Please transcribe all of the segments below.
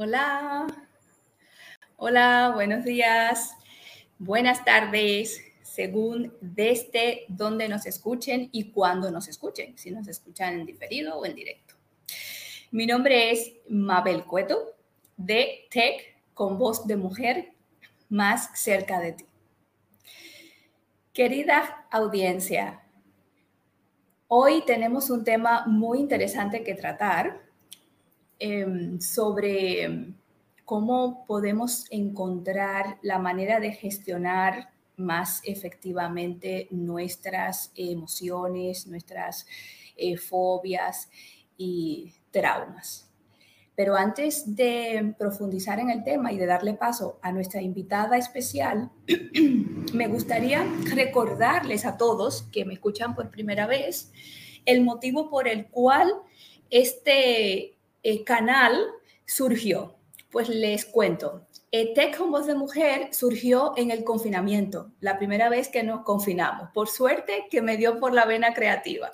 Hola. Hola, buenos días. Buenas tardes, según desde donde nos escuchen y cuándo nos escuchen, si nos escuchan en diferido o en directo. Mi nombre es Mabel Cueto de Tech con voz de mujer más cerca de ti. Querida audiencia, hoy tenemos un tema muy interesante que tratar Em, sobre cómo podemos encontrar la manera de gestionar más efectivamente nuestras emociones, nuestras eh, fobias y traumas. Pero antes de profundizar en el tema y de darle paso a nuestra invitada especial, me gustaría recordarles a todos que me escuchan por primera vez el motivo por el cual este eh, canal surgió? Pues les cuento. Eh, Tech con Voz de Mujer surgió en el confinamiento, la primera vez que nos confinamos. Por suerte que me dio por la vena creativa.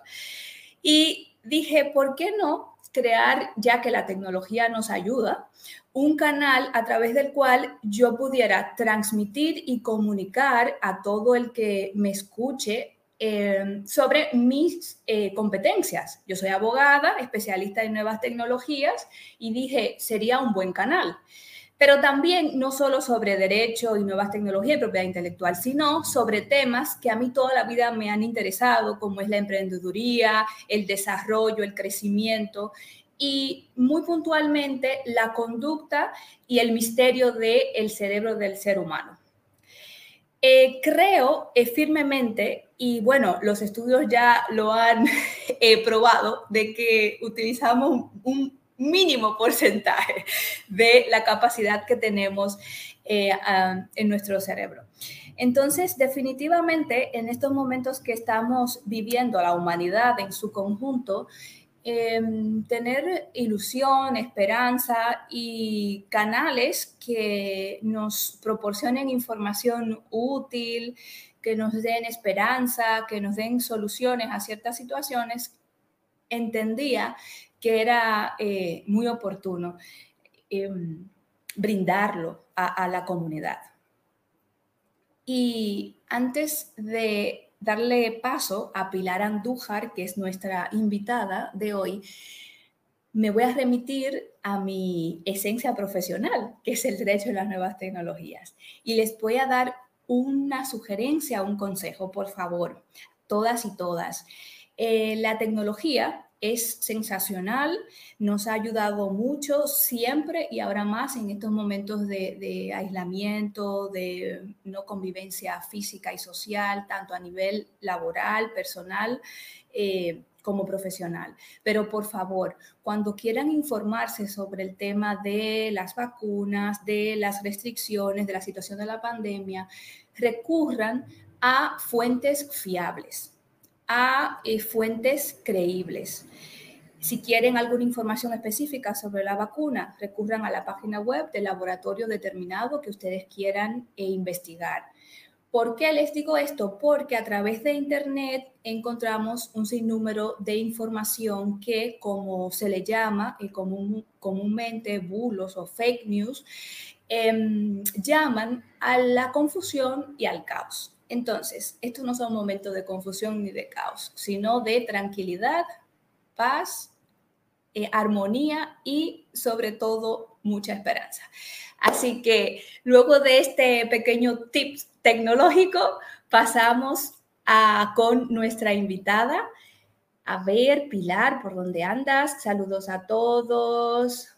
Y dije, ¿por qué no crear, ya que la tecnología nos ayuda, un canal a través del cual yo pudiera transmitir y comunicar a todo el que me escuche Em, sobre mis eh, competencias. Yo soy abogada, especialista en nuevas tecnologías y dije, sería un buen canal. Pero también no solo sobre derecho y nuevas tecnologías y propiedad intelectual, sino sobre temas que a mí toda la vida me han interesado, como es la emprendeduría, el desarrollo, el crecimiento y muy puntualmente la conducta y el misterio del cerebro del ser humano. Eh, creo eh, firmemente, y bueno, los estudios ya lo han eh, probado, de que utilizamos un mínimo porcentaje de la capacidad que tenemos en nuestro cerebro. Entonces, definitivamente, en estos momentos que estamos viviendo la humanidad en su conjunto, Em, tener ilusión, esperanza y canales que nos proporcionen información útil, que nos den esperanza, que nos den soluciones a ciertas situaciones, entendía que era eh, muy oportuno em, brindarlo a la comunidad. Y antes de darle paso a Pilar Andújar, que es nuestra invitada de hoy, me voy a remitir a mi esencia profesional, que es el derecho de las nuevas tecnologías. Y les voy a dar una sugerencia, un consejo, por favor, todas y todas. Eh, la tecnología es sensacional, nos ha ayudado mucho siempre y ahora más en estos momentos de, aislamiento, de no convivencia física y social, tanto a nivel laboral, personal. Eh, como profesional. Pero por favor, cuando quieran informarse sobre el tema de las vacunas, de las restricciones, de la situación de la pandemia, recurran a fuentes fiables a eh, fuentes creíbles. Si quieren alguna información específica sobre la vacuna, recurran a la página web del laboratorio determinado que ustedes quieran eh, investigar. ¿Por qué les digo esto? Porque a través de Internet encontramos un sinnúmero de información que, como se le llama eh, comúnmente bulos o fake news, em, llaman a la confusión y al caos. Entonces, estos no son momentos de confusión ni de caos, sino de tranquilidad, paz, eh, armonía y sobre todo mucha esperanza. Así que luego de este pequeño tip tecnológico, pasamos a, con nuestra invitada. A ver, Pilar, ¿por dónde andas? Saludos a todos.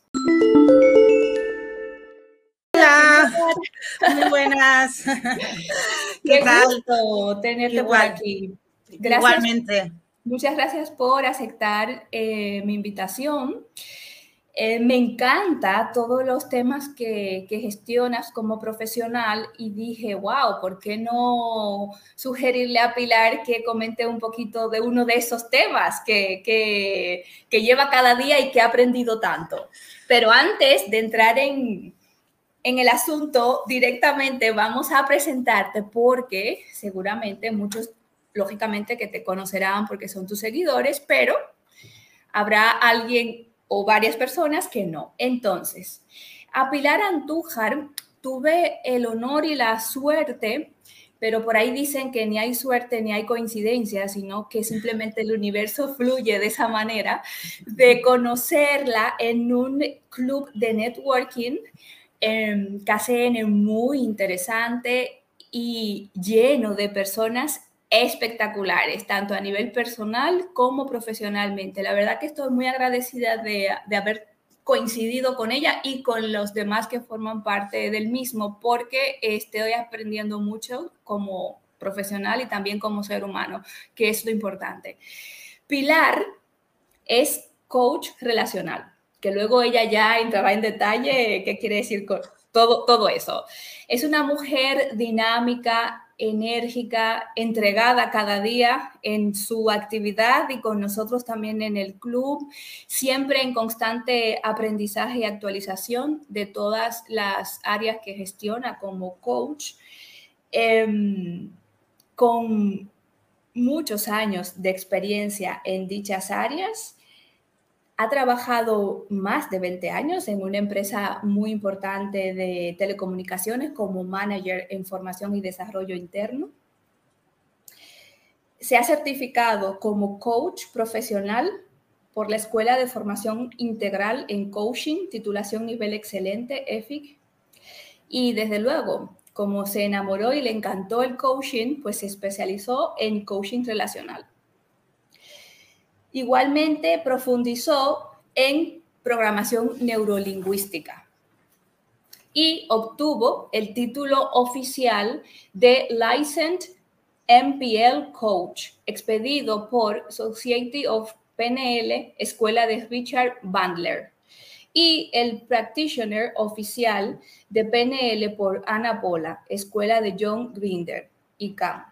Hola, muy buenas. Qué, gusto tenerte por aquí. Gracias. Igualmente. Muchas gracias por aceptar eh, mi invitación. Eh, me encanta todos los temas que, gestionas como profesional y dije, wow, ¿por qué no sugerirle a Pilar que comente un poquito de uno de esos temas que, que, que lleva cada día y que ha aprendido tanto? Pero antes de entrar en, en el asunto directamente vamos a presentarte porque seguramente muchos, lógicamente, que te conocerán porque son tus seguidores, pero habrá alguien o varias personas que no. Entonces, A Pilar Antújar tuve el honor y la suerte pero por ahí dicen que ni hay suerte ni hay coincidencia, sino que simplemente el universo fluye de esa manera, de conocerla en un club de networking, eh, KCN muy interesante y lleno de personas espectaculares, tanto a nivel personal como profesionalmente. La verdad que estoy muy agradecida de, de haber coincidido con ella y con los demás que forman parte del mismo, porque estoy aprendiendo mucho como profesional y también como ser humano, que es lo importante. Pilar es coach relacional, luego ella ya entrará en detalle qué quiere decir con todo, todo eso. Es una mujer dinámica, enérgica, entregada cada día en su actividad y con nosotros también en el club, siempre en constante aprendizaje y actualización de todas las áreas que gestiona como coach, em, con muchos años de experiencia en dichas áreas ha trabajado más de 20 años en una empresa muy importante de telecomunicaciones como manager en formación y desarrollo interno. Se ha certificado como coach profesional por la Escuela de Formación Integral en Coaching, titulación nivel excelente, EFIC. Y desde luego, como se enamoró y le encantó el coaching, pues se especializó en coaching relacional. Igualmente profundizó en programación neurolingüística y obtuvo el título oficial de Licensed MPL Coach, expedido por Society of PNL, Escuela de Richard Bandler, y el Practitioner oficial de PNL por Ana Pola, Escuela de John Grinder y CAM.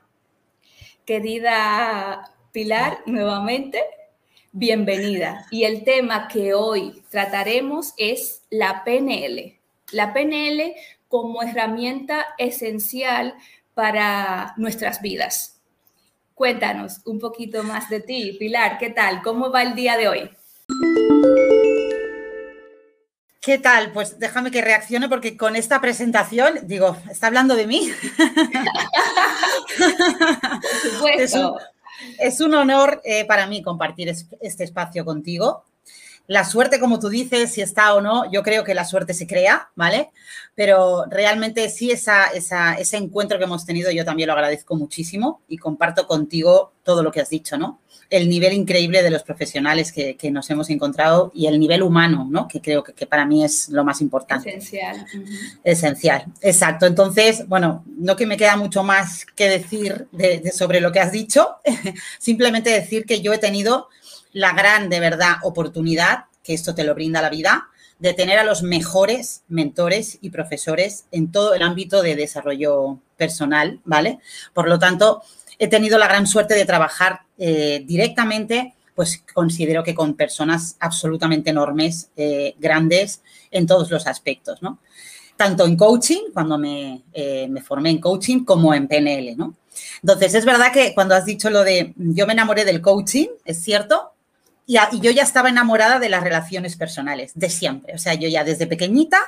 Querida Pilar, nuevamente, bienvenida. Y el tema que hoy trataremos es la PNL. La PNL como herramienta esencial para nuestras vidas. Cuéntanos un poquito más de ti, Pilar. ¿Qué tal? ¿Cómo va el día de hoy? ¿Qué tal? Pues déjame que reaccione porque con esta presentación, digo, ¿está hablando de mí? Por supuesto. Es un honor eh, para mí compartir este espacio contigo. La suerte, como tú dices, si está o no, yo creo que la suerte se crea, ¿vale? Pero realmente sí, esa, ese encuentro que hemos tenido yo también lo agradezco muchísimo y comparto contigo todo lo que has dicho, ¿no? el nivel increíble de los profesionales que, nos hemos encontrado y el nivel humano, ¿no? Que creo que, para mí es lo más importante. Esencial. Esencial, exacto. Entonces, bueno, no que me queda mucho más que decir sobre lo que has dicho, simplemente decir que yo he tenido la gran, de verdad, oportunidad, que esto te lo brinda la vida, de tener a los mejores mentores y profesores en todo el ámbito de desarrollo personal, ¿vale? Por lo tanto, he tenido la gran suerte de trabajar eh, directamente, pues considero que con personas absolutamente enormes, eh, grandes en todos los aspectos, ¿no? Tanto en coaching, cuando me, eh, me, formé en coaching, como en PNL, ¿no? Entonces, es verdad que cuando has dicho lo de yo me enamoré del coaching, es cierto, y, yo ya estaba enamorada de las relaciones personales, de siempre. O sea, yo ya desde pequeñita,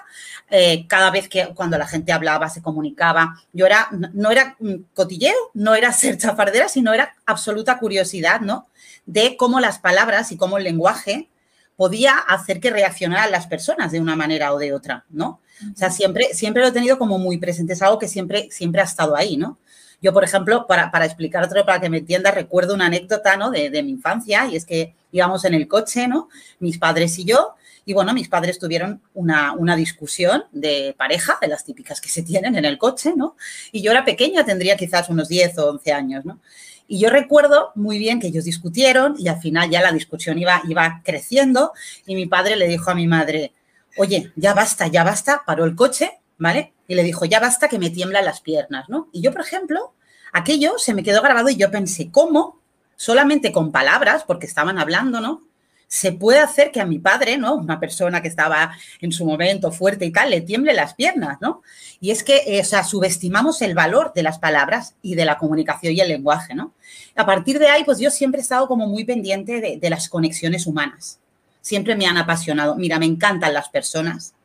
eh, cada vez que cuando la gente hablaba, se comunicaba, yo era, no era cotilleo, no era ser chafardera, sino era absoluta curiosidad, ¿no? De cómo las palabras y cómo el lenguaje podía hacer que reaccionaran las personas de una manera o de otra, ¿no? O sea, siempre, siempre lo he tenido como muy presente, es algo que siempre, siempre ha estado ahí, ¿no? Yo, por ejemplo, para, para explicar otro, para que me entiendas, recuerdo una anécdota, ¿no? De, de mi infancia y es que íbamos en el coche, ¿no? Mis padres y yo. Y bueno, mis padres tuvieron una, una, discusión de pareja, de las típicas que se tienen en el coche, ¿no? Y yo era pequeña, tendría quizás unos 10 o 11 años, ¿no? Y yo recuerdo muy bien que ellos discutieron y al final ya la discusión iba, iba creciendo y mi padre le dijo a mi madre, oye, ya basta, ya basta, paró el coche, ¿vale? Y le dijo, ya basta que me tiemblan las piernas, ¿no? Y yo, por ejemplo, aquello se me quedó grabado y yo pensé, ¿cómo? Solamente con palabras, porque estaban hablando, ¿no? Se puede hacer que a mi padre, ¿no? Una persona que estaba en su momento fuerte y tal, le tiemble las piernas, ¿no? Y es que, eh, subestimamos el valor de las palabras y de la comunicación y el lenguaje, ¿no? A partir de ahí, pues yo siempre he estado como muy pendiente de las conexiones humanas. Siempre me han apasionado. Mira, me encantan las personas,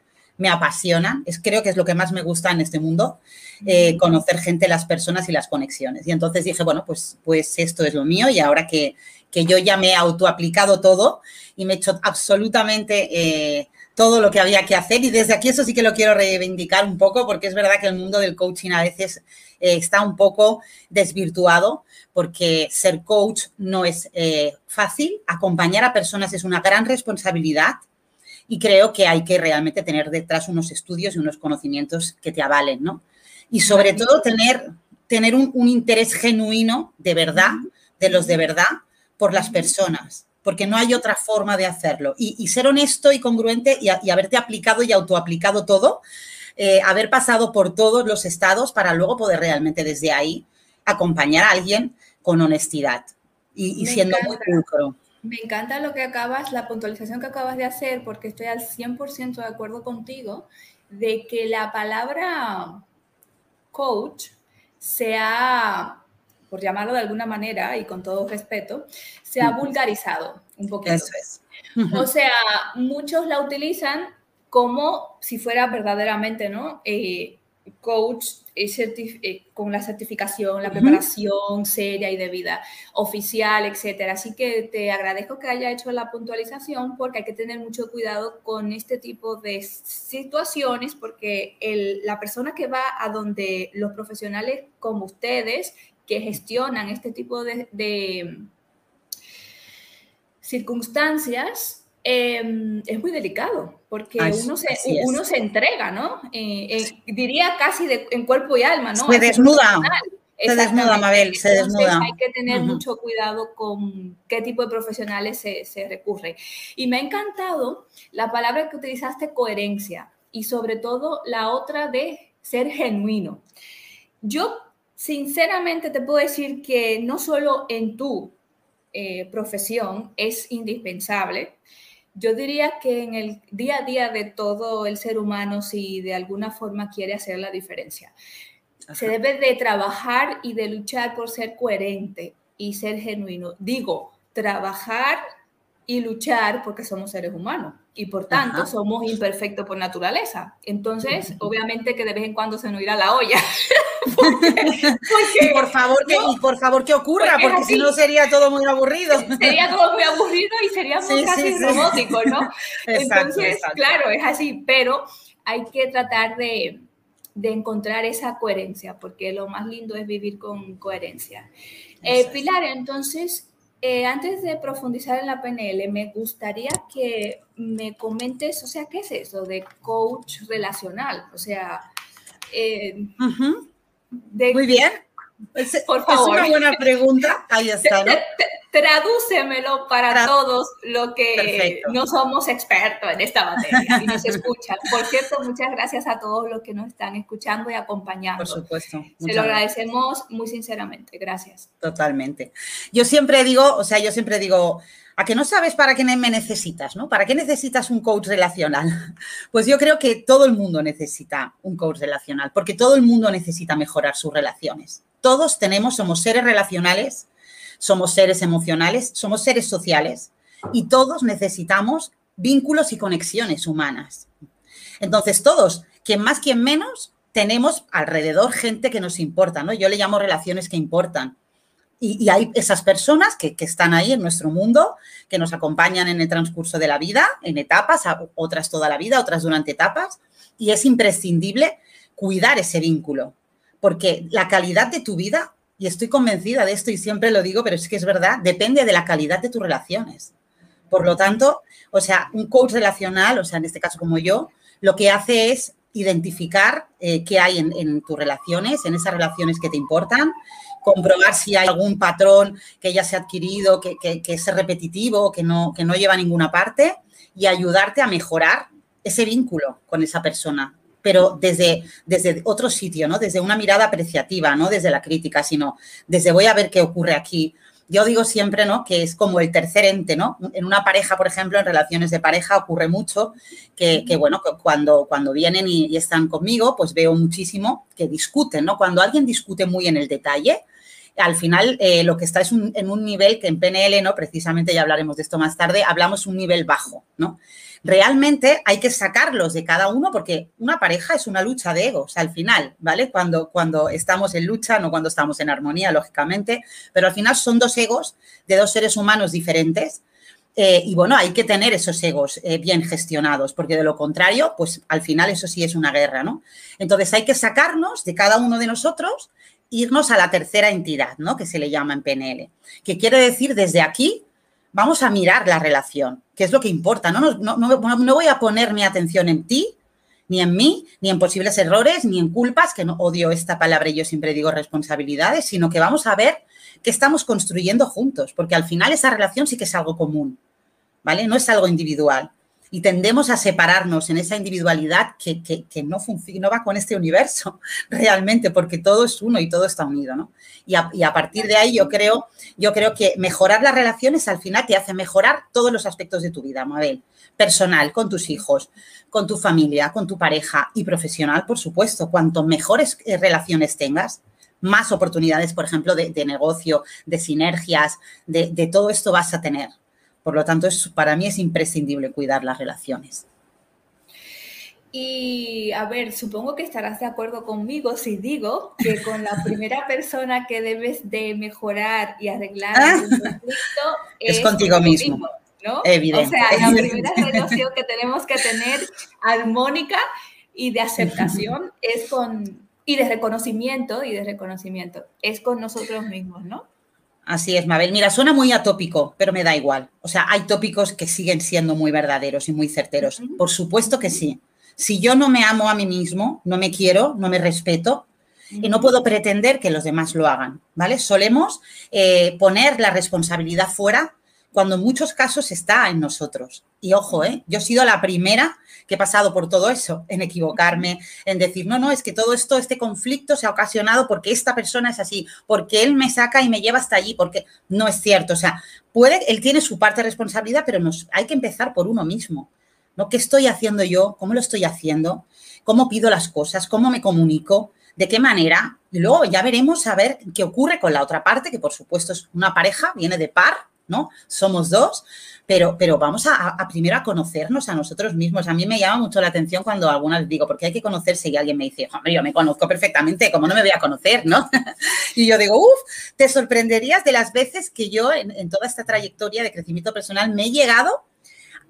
me apasionan, es, creo que es lo que más me gusta en este mundo, eh, conocer gente, las personas y las conexiones. Y entonces dije, bueno, pues, pues esto es lo mío y ahora que, que yo ya me he autoaplicado todo y me he hecho absolutamente eh, todo lo que había que hacer y desde aquí eso sí que lo quiero reivindicar un poco porque es verdad que el mundo del coaching a veces eh, está un poco desvirtuado porque ser coach no es eh, fácil, acompañar a personas es una gran responsabilidad y creo que hay que realmente tener detrás unos estudios y unos conocimientos que te avalen, ¿no? Y sobre todo tener, tener un, interés genuino de verdad, de los de verdad, por las personas porque no hay otra forma de hacerlo. Y, ser honesto y congruente y, haberte aplicado y autoaplicado todo, eh, haber pasado por todos los estados para luego poder realmente desde ahí acompañar a alguien con honestidad y, siendo muy pulcro. Me encanta lo que acabas, la puntualización que acabas de hacer, porque estoy al 100% de acuerdo contigo de que la palabra coach sea por llamarlo de alguna manera y con todo respeto, se ha vulgarizado un poquito. Eso es. O sea, muchos la utilizan como si fuera verdaderamente, ¿no? Eh, coach eh, con la certificación, la preparación seria y debida, oficial, etcétera. Así que te agradezco que haya hecho la puntualización porque hay que tener mucho cuidado con este tipo de situaciones porque la persona que va a donde los profesionales como ustedes que gestionan este tipo de, circunstancias, em, es muy delicado, porque uno, se, uno se entrega, ¿no? Eh, eh, diría casi en cuerpo y alma, ¿no? Se desnuda. Se desnuda, Mabel, se desnuda. Hay que tener mucho cuidado con qué tipo de profesionales se, se recurre. Y me ha encantado la palabra que utilizaste, coherencia, y sobre todo la otra de ser genuino. Yo Sinceramente te puedo decir que no solo en tu eh, profesión es indispensable, yo diría que en el día a día de todo el ser humano, si de alguna forma quiere hacer la diferencia, se debe de trabajar y de luchar por ser coherente y ser genuino. Digo, trabajar y luchar porque somos seres humanos y por tanto somos imperfectos por naturaleza. Entonces, obviamente que de vez en cuando se nos irá la olla. y por favor que, por favor que ocurra, porque, si no sería todo muy aburrido. Sería todo muy aburrido y sería muy casi robótico, ¿no? Entonces, claro, es así, pero hay que tratar de, de, encontrar esa coherencia, porque lo más lindo es vivir con coherencia. Eh, Pilar, entonces, eh, antes de profundizar en la PNL, me gustaría que me comentes, o sea, ¿qué es eso de coach relacional? O sea, eh, muy bien. Por favor. Es una buena pregunta. Ahí está, ¿no? Tradúcemelo para todos los que no somos expertos en esta materia y nos escuchan. Por cierto, muchas gracias a todos los que nos están escuchando y acompañando. Por supuesto. Se lo agradecemos muy sinceramente. Gracias. Totalmente. Yo siempre digo, o sea, yo siempre digo, a que no sabes para qué me necesitas, ¿no? ¿Para qué necesitas un coach relacional? Pues yo creo que todo el mundo necesita un coach relacional, porque todo el mundo necesita mejorar sus relaciones. Todos tenemos, somos seres relacionales, somos seres emocionales, somos seres sociales y todos necesitamos vínculos y conexiones humanas. Entonces, todos, quien más, quien menos, tenemos alrededor gente que nos importa, ¿no? Yo le llamo relaciones que importan. Y, hay esas personas que, están ahí en nuestro mundo, que nos acompañan en el transcurso de la vida, en etapas, otras toda la vida, otras durante etapas, y es imprescindible cuidar ese vínculo, porque la calidad de tu vida, y estoy convencida de esto y siempre lo digo, pero es que es verdad, depende de la calidad de tus relaciones. Por lo tanto, o sea, un coach relacional, o sea, en este caso como yo, lo que hace es identificar eh, qué hay en, en, tus relaciones, en esas relaciones que te importan, comprobar si hay algún patrón que ya se ha adquirido, que, es repetitivo, que no, lleva a ninguna parte y ayudarte a mejorar ese vínculo con esa persona, pero desde, otro sitio, ¿no? Desde una mirada apreciativa, no desde la crítica, sino desde voy a ver qué ocurre aquí. Yo digo siempre, ¿no? Que es como el tercer ente, ¿no? En una pareja, por ejemplo, en relaciones de pareja ocurre mucho que, bueno, cuando, cuando vienen y, y, están conmigo, pues veo muchísimo que discuten, ¿no? Cuando alguien discute muy en el detalle, al final eh, lo que está es en un nivel que en PNL, ¿no? Precisamente ya hablaremos de esto más tarde, hablamos un nivel bajo, ¿no? Realmente hay que sacarlos de cada uno porque una pareja es una lucha de egos al final, ¿vale? Cuando, cuando estamos en lucha, no cuando estamos en armonía, lógicamente, pero al final son dos egos de dos seres humanos diferentes. Eh, y bueno, hay que tener esos egos eh, bien gestionados, porque de lo contrario, pues al final eso sí es una guerra, ¿no? Entonces hay que sacarnos de cada uno de nosotros irnos a la tercera entidad, ¿no? Que se le llama en PNL, que quiere decir desde aquí vamos a mirar la relación, que es lo que importa. No, no, no, voy a poner mi atención en ti, ni en mí, ni en posibles errores, ni en culpas, que no odio esta palabra y yo siempre digo responsabilidades, sino que vamos a ver qué estamos construyendo juntos, porque al final esa relación sí que es algo común, ¿vale? No es algo individual y tendemos a separarnos en esa individualidad que, no, no va con este universo realmente, porque todo es uno y todo está unido, ¿no? Y a, partir de ahí yo creo, yo creo que mejorar las relaciones al final te hace mejorar todos los aspectos de tu vida, Mabel. Personal, con tus hijos, con tu familia, con tu pareja y profesional, por supuesto. Cuanto mejores eh, relaciones tengas, más oportunidades, por ejemplo, de, negocio, de sinergias, de, de todo esto vas a tener. Por lo tanto, es, para mí es imprescindible cuidar las relaciones. Y a ver, supongo que estarás de acuerdo conmigo si digo que con la primera persona que debes de mejorar y arreglar ah. un conflicto es, contigo mismo. ¿no? Evidente. O sea, la primera relación que tenemos que tener armónica y de aceptación es con y de reconocimiento y de reconocimiento es con nosotros mismos, ¿no? Así es, Mabel. Mira, suena muy atópico, pero me da igual. O sea, hay tópicos que siguen siendo muy verdaderos y muy certeros. Por supuesto que sí. Si yo no me amo a mí mismo, no me quiero, no me respeto, y no puedo pretender que los demás lo hagan, ¿vale? Solemos eh, poner la responsabilidad fuera cuando en muchos casos está en nosotros. Y ojo, ¿eh? yo he sido la primera que he pasado por todo eso, en equivocarme, en decir, no, no, es que todo esto, este conflicto se ha ocasionado porque esta persona es así, porque él me saca y me lleva hasta allí, porque no es cierto. O sea, puede, él tiene su parte de responsabilidad, pero hay que empezar por uno mismo. ¿no? ¿Qué estoy haciendo yo? ¿Cómo lo estoy haciendo? ¿Cómo pido las cosas? ¿Cómo me comunico? ¿De qué manera? Y luego ya veremos a ver qué ocurre con la otra parte, que por supuesto es una pareja, viene de par, ¿no? Somos dos, pero, pero vamos a, primero a conocernos a nosotros mismos. A mí me llama mucho la atención cuando alguna vez digo, porque hay que conocerse y alguien me dice, hombre, yo me conozco perfectamente, ¿cómo no me voy a conocer, no? y yo digo, uff, te sorprenderías de las veces que yo en, toda esta trayectoria de crecimiento personal me he llegado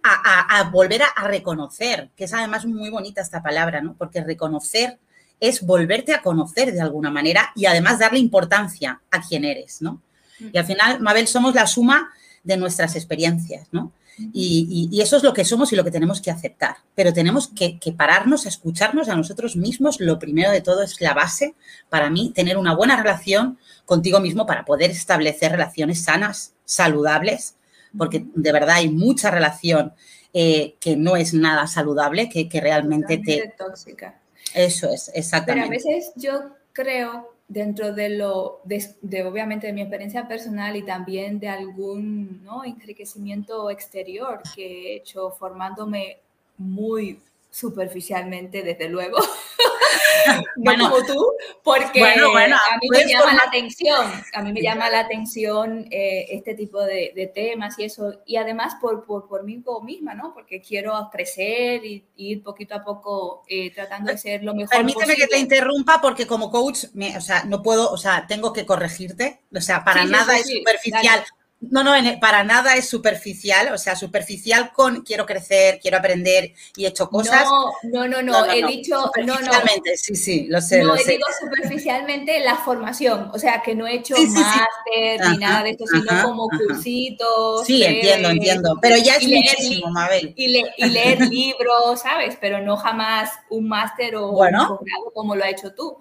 a, volver a, reconocer, que es además muy bonita esta palabra, ¿no? Porque reconocer es volverte a conocer de alguna manera y además darle importancia a quién eres, ¿no? Y al final, Mabel, somos la suma de nuestras experiencias, ¿no? Y, eso es lo que somos y lo que tenemos que aceptar. Pero tenemos que, pararnos a escucharnos a nosotros mismos. Lo primero de todo es la base para mí, tener una buena relación contigo mismo para poder establecer relaciones sanas, saludables, porque de verdad hay mucha relación eh, que no es nada saludable, que, que realmente te... tóxica. Eso es, exactamente. Pero a veces yo creo dentro de lo, de, obviamente de mi experiencia personal y también de algún ¿no? enriquecimiento exterior que he hecho formándome muy superficialmente, desde luego. bueno, como tú, porque a mí me llama la atención, a mí me llama la atención eh, este tipo de, temas y eso, y además por, por, por mí misma, ¿no? Porque quiero crecer y, ir poquito a poco eh, tratando de ser lo mejor Permíteme que te interrumpa porque como coach, me, o sea, no puedo, o sea, tengo que corregirte, o sea, para nada es superficial. No, no, para nada es superficial, o sea, superficial con quiero crecer, quiero aprender y he hecho cosas. No, no, no, he dicho, superficialmente, sí, sí, lo sé. No, he dicho superficialmente la formación, o sea, que no he hecho máster ni nada de esto, sino como cursitos. Sí, entiendo, entiendo, pero ya es muchísimo, Mabel. Y, leer libros, ¿sabes? Pero no jamás un máster o un grado como lo ha hecho tú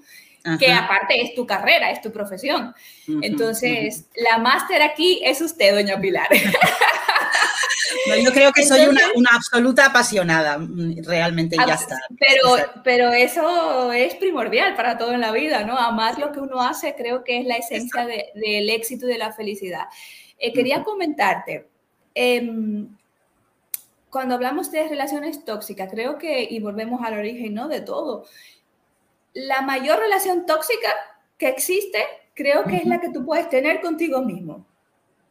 que aparte es tu carrera, es tu profesión. Entonces, la máster aquí es usted, doña Pilar. yo creo que soy una, absoluta apasionada, mm, realmente, ya está. Pero, pero eso es primordial para todo en la vida, ¿no? Amar lo que uno hace creo que es la esencia del éxito y de la felicidad. Eh, quería comentarte, em, cuando hablamos de relaciones tóxicas, creo que, y volvemos al origen, ¿no? De todo, la mayor relación tóxica que existe, creo que es la que tú puedes tener contigo mismo.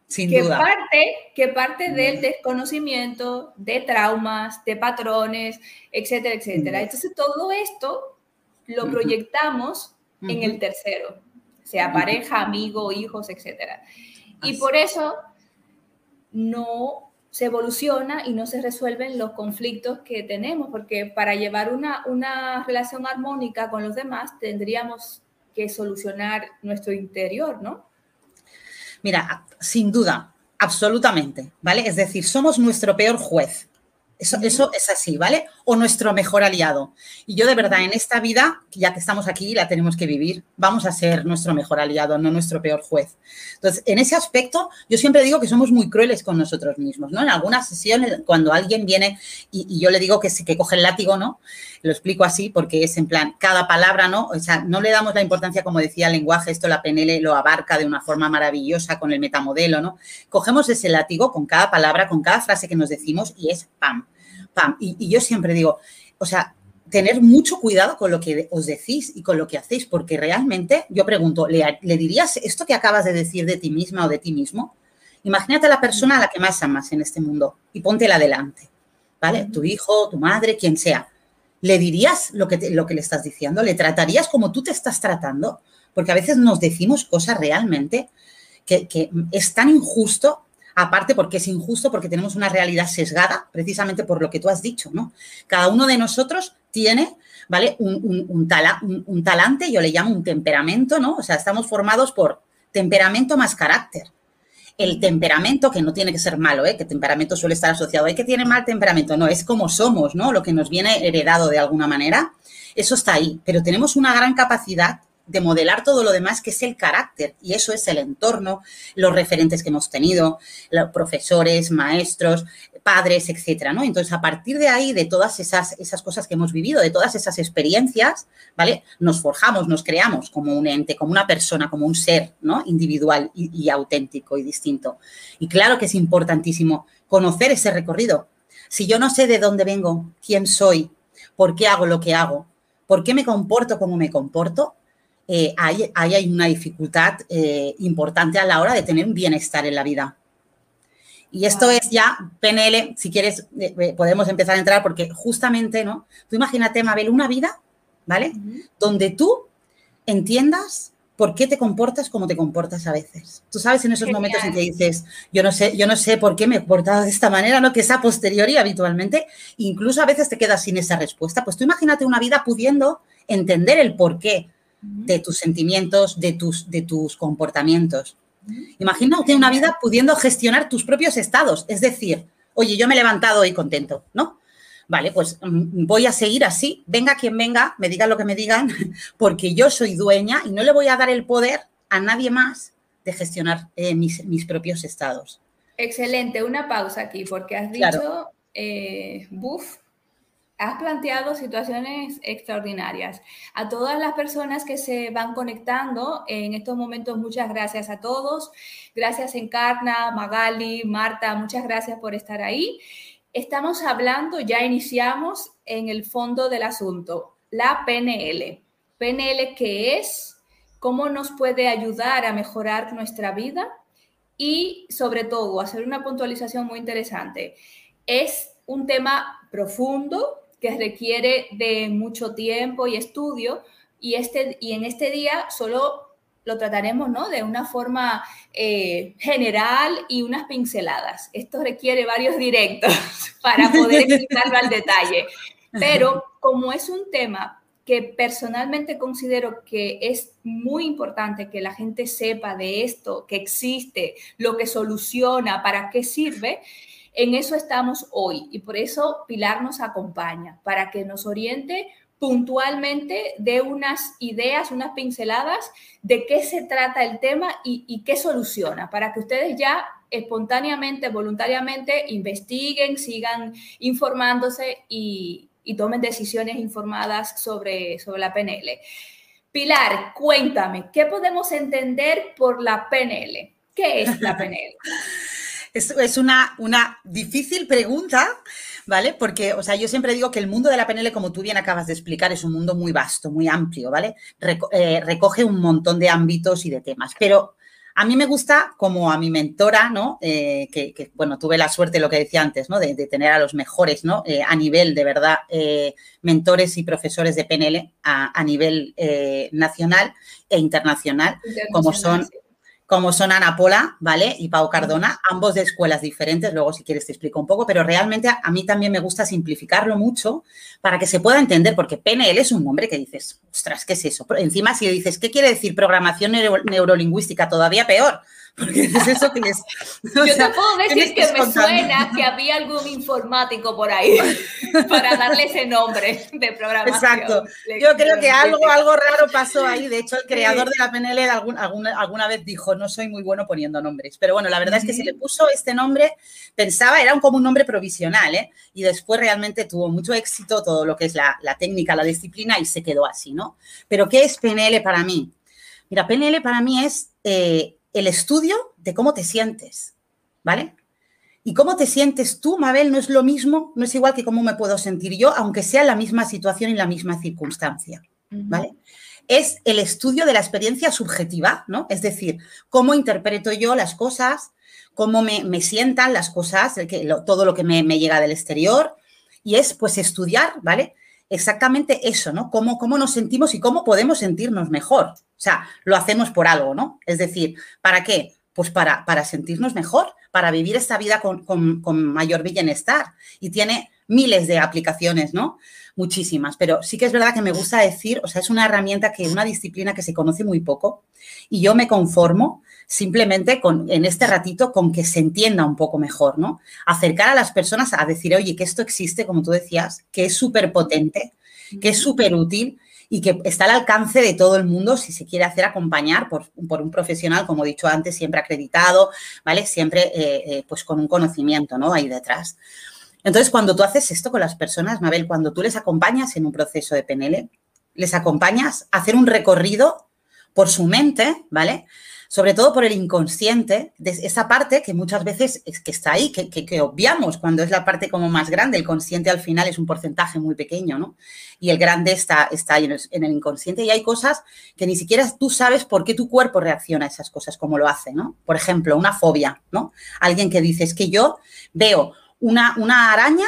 Sin que duda. Parte, que parte del desconocimiento, de traumas, de patrones, etcétera, etcétera. Entonces, todo esto lo proyectamos en el tercero, sea pareja, amigo, hijos, etcétera. Y por eso no se evoluciona y no se resuelven los conflictos que tenemos, porque para llevar una, una relación armónica con los demás tendríamos que solucionar nuestro interior, ¿no? Mira, sin duda, absolutamente, ¿vale? Es decir, somos nuestro peor juez. Eso, eso, es así, ¿vale? O nuestro mejor aliado. Y yo de verdad en esta vida, ya que estamos aquí, la tenemos que vivir, vamos a ser nuestro mejor aliado, no nuestro peor juez. Entonces, en ese aspecto, yo siempre digo que somos muy crueles con nosotros mismos, ¿no? En algunas sesiones, cuando alguien viene y, y yo le digo que, que coge el látigo, ¿no? Lo explico así porque es en plan, cada palabra, ¿no? O sea, no le damos la importancia, como decía el lenguaje, esto la PNL lo abarca de una forma maravillosa con el metamodelo, ¿no? Cogemos ese látigo con cada palabra, con cada frase que nos decimos y es pam, pam. Y, y yo siempre digo, o sea, tener mucho cuidado con lo que os decís y con lo que hacéis, porque realmente, yo pregunto, ¿le, ¿le, dirías esto que acabas de decir de ti misma o de ti mismo? Imagínate a la persona a la que más amas en este mundo y póntela delante, ¿vale? Tu hijo, tu madre, quien sea. ¿Le dirías lo que, te, lo que le estás diciendo? ¿Le tratarías como tú te estás tratando? Porque a veces nos decimos cosas realmente que, que es tan injusto aparte porque es injusto, porque tenemos una realidad sesgada, precisamente por lo que tú has dicho, ¿no? Cada uno de nosotros tiene, ¿vale? Un, un, un, tala, un, talante, yo le llamo un temperamento, ¿no? O sea, estamos formados por temperamento más carácter. El temperamento, que no tiene que ser malo, ¿eh? Que temperamento suele estar asociado, ¿hay que tiene mal temperamento? No, es como somos, ¿no? Lo que nos viene heredado de alguna manera, eso está ahí, pero tenemos una gran capacidad de modelar todo lo demás, que es el carácter, y eso es el entorno, los referentes que hemos tenido, los profesores, maestros, padres, etcétera, ¿no? Entonces, a partir de ahí, de todas esas, esas cosas que hemos vivido, de todas esas experiencias, ¿vale? Nos forjamos, nos creamos como un ente, como una persona, como un ser, ¿no? Individual y, y auténtico y distinto. Y claro que es importantísimo conocer ese recorrido. Si yo no sé de dónde vengo, quién soy, por qué hago lo que hago, por qué me comporto como me comporto, eh, ahí, ahí, hay una dificultad eh, importante a la hora de tener un bienestar en la vida. Y esto wow. es ya PNL, si quieres, eh, podemos empezar a entrar porque justamente, ¿no? Tú imagínate, Mabel, una vida, ¿vale? Uh -huh. Donde tú entiendas por qué te comportas como te comportas a veces. Tú sabes en esos Genial. momentos en que dices, yo no sé, yo no sé por qué me he portado de esta manera, ¿no? Que es a posteriori habitualmente, incluso a veces te quedas sin esa respuesta. Pues tú imagínate una vida pudiendo entender el por qué de tus sentimientos, de tus, de tus comportamientos. Imagínate una vida pudiendo gestionar tus propios estados, es decir, oye, yo me he levantado hoy contento, ¿no? Vale, pues mm, voy a seguir así, venga quien venga, me digan lo que me digan, porque yo soy dueña y no le voy a dar el poder a nadie más de gestionar eh, mis, mis, propios estados. Excelente, una pausa aquí, porque has dicho, claro. eh, buf, has planteado situaciones extraordinarias. A todas las personas que se van conectando en estos momentos, muchas gracias a todos. Gracias Encarna, Magali, Marta, muchas gracias por estar ahí. Estamos hablando, ya iniciamos en el fondo del asunto, la PNL. PNL, ¿qué es? ¿Cómo nos puede ayudar a mejorar nuestra vida? Y sobre todo, hacer una puntualización muy interesante. Es un tema profundo, que requiere de mucho tiempo y estudio y, este, y en este día solo lo trataremos ¿no? de una forma eh, general y unas pinceladas. Esto requiere varios directos para poder explicarlo al detalle. Pero como es un tema que personalmente considero que es muy importante que la gente sepa de esto, que existe, lo que soluciona, para qué sirve, en eso estamos hoy y por eso Pilar nos acompaña, para que nos oriente puntualmente de unas ideas, unas pinceladas de qué se trata el tema y, qué soluciona, para que ustedes ya espontáneamente, voluntariamente investiguen, sigan informándose y, y tomen decisiones informadas sobre, sobre la PNL. Pilar, cuéntame, ¿qué podemos entender por la PNL? ¿Qué es la PNL? Es, es una, una, difícil pregunta, ¿vale? Porque, o sea, yo siempre digo que el mundo de la PNL, como tú bien acabas de explicar, es un mundo muy vasto, muy amplio, ¿vale? Eh, recoge un montón de ámbitos y de temas, pero a mí me gusta, como a mi mentora, ¿no? Eh, que, bueno, tuve la suerte, lo que decía antes, ¿no? De, tener a los mejores, ¿no? Eh, a nivel, de verdad, mentores y profesores de PNL a, nivel nacional e internacional, como son como son Ana Pola, ¿vale? Y Pau Cardona, ambos de escuelas diferentes, luego si quieres te explico un poco, pero realmente a mí también me gusta simplificarlo mucho para que se pueda entender, porque PNL es un nombre que dices, ostras, ¿qué es eso? Encima si dices, ¿qué quiere decir programación neurolingüística? Todavía peor, porque es eso que les... Yo te puedo decir que me suena que había algún informático por ahí para darle ese nombre de programación. Exacto. Yo creo que algo, algo raro pasó ahí. De hecho, el creador de la PNL alguna, alguna vez dijo, no soy muy bueno poniendo nombres. Pero bueno, la verdad es que se le puso este nombre, pensaba, era como un nombre provisional, ¿eh? Y después realmente tuvo mucho éxito todo lo que es la, técnica, la disciplina y se quedó así, ¿no? Pero ¿qué es PNL para mí? Mira, PNL para mí es... Eh, el estudio de cómo te sientes, ¿vale? Y cómo te sientes tú, Mabel, no es lo mismo, no es igual que cómo me puedo sentir yo, aunque sea la misma situación y la misma circunstancia, ¿vale? Es el estudio de la experiencia subjetiva, ¿no? Es decir, cómo interpreto yo las cosas, cómo me, sientan las cosas, todo lo que me, me, llega del exterior, y es pues estudiar, ¿vale? Exactamente eso, ¿no? Cómo, cómo nos sentimos y cómo podemos sentirnos mejor, o sea, lo hacemos por algo, ¿no? Es decir, ¿para qué? Pues para, para sentirnos mejor, para vivir esta vida con, mayor bienestar. Y tiene miles de aplicaciones, ¿no? Muchísimas, pero sí que es verdad que me gusta decir, o sea, es una herramienta que, una disciplina que se conoce muy poco y yo me conformo simplemente con, en este ratito con que se entienda un poco mejor, ¿no? Acercar a las personas a decir, oye, que esto existe, como tú decías, que es súper potente, que es súper útil y que está al alcance de todo el mundo si se quiere hacer acompañar por, un profesional, como he dicho antes, siempre acreditado, ¿vale? Siempre eh, eh, pues con un conocimiento, ¿no? Ahí detrás. Entonces, cuando tú haces esto con las personas, Mabel, cuando tú les acompañas en un proceso de PNL, les acompañas a hacer un recorrido por su mente, ¿vale? sobre todo por el inconsciente, esa parte que muchas veces es que está ahí, que, obviamos cuando es la parte como más grande. El consciente al final es un porcentaje muy pequeño, ¿no? Y el grande está, está ahí en el, inconsciente y hay cosas que ni siquiera tú sabes por qué tu cuerpo reacciona a esas cosas como lo hace, ¿no? Por ejemplo, una fobia, ¿no? Alguien que dice, es que yo veo una, una araña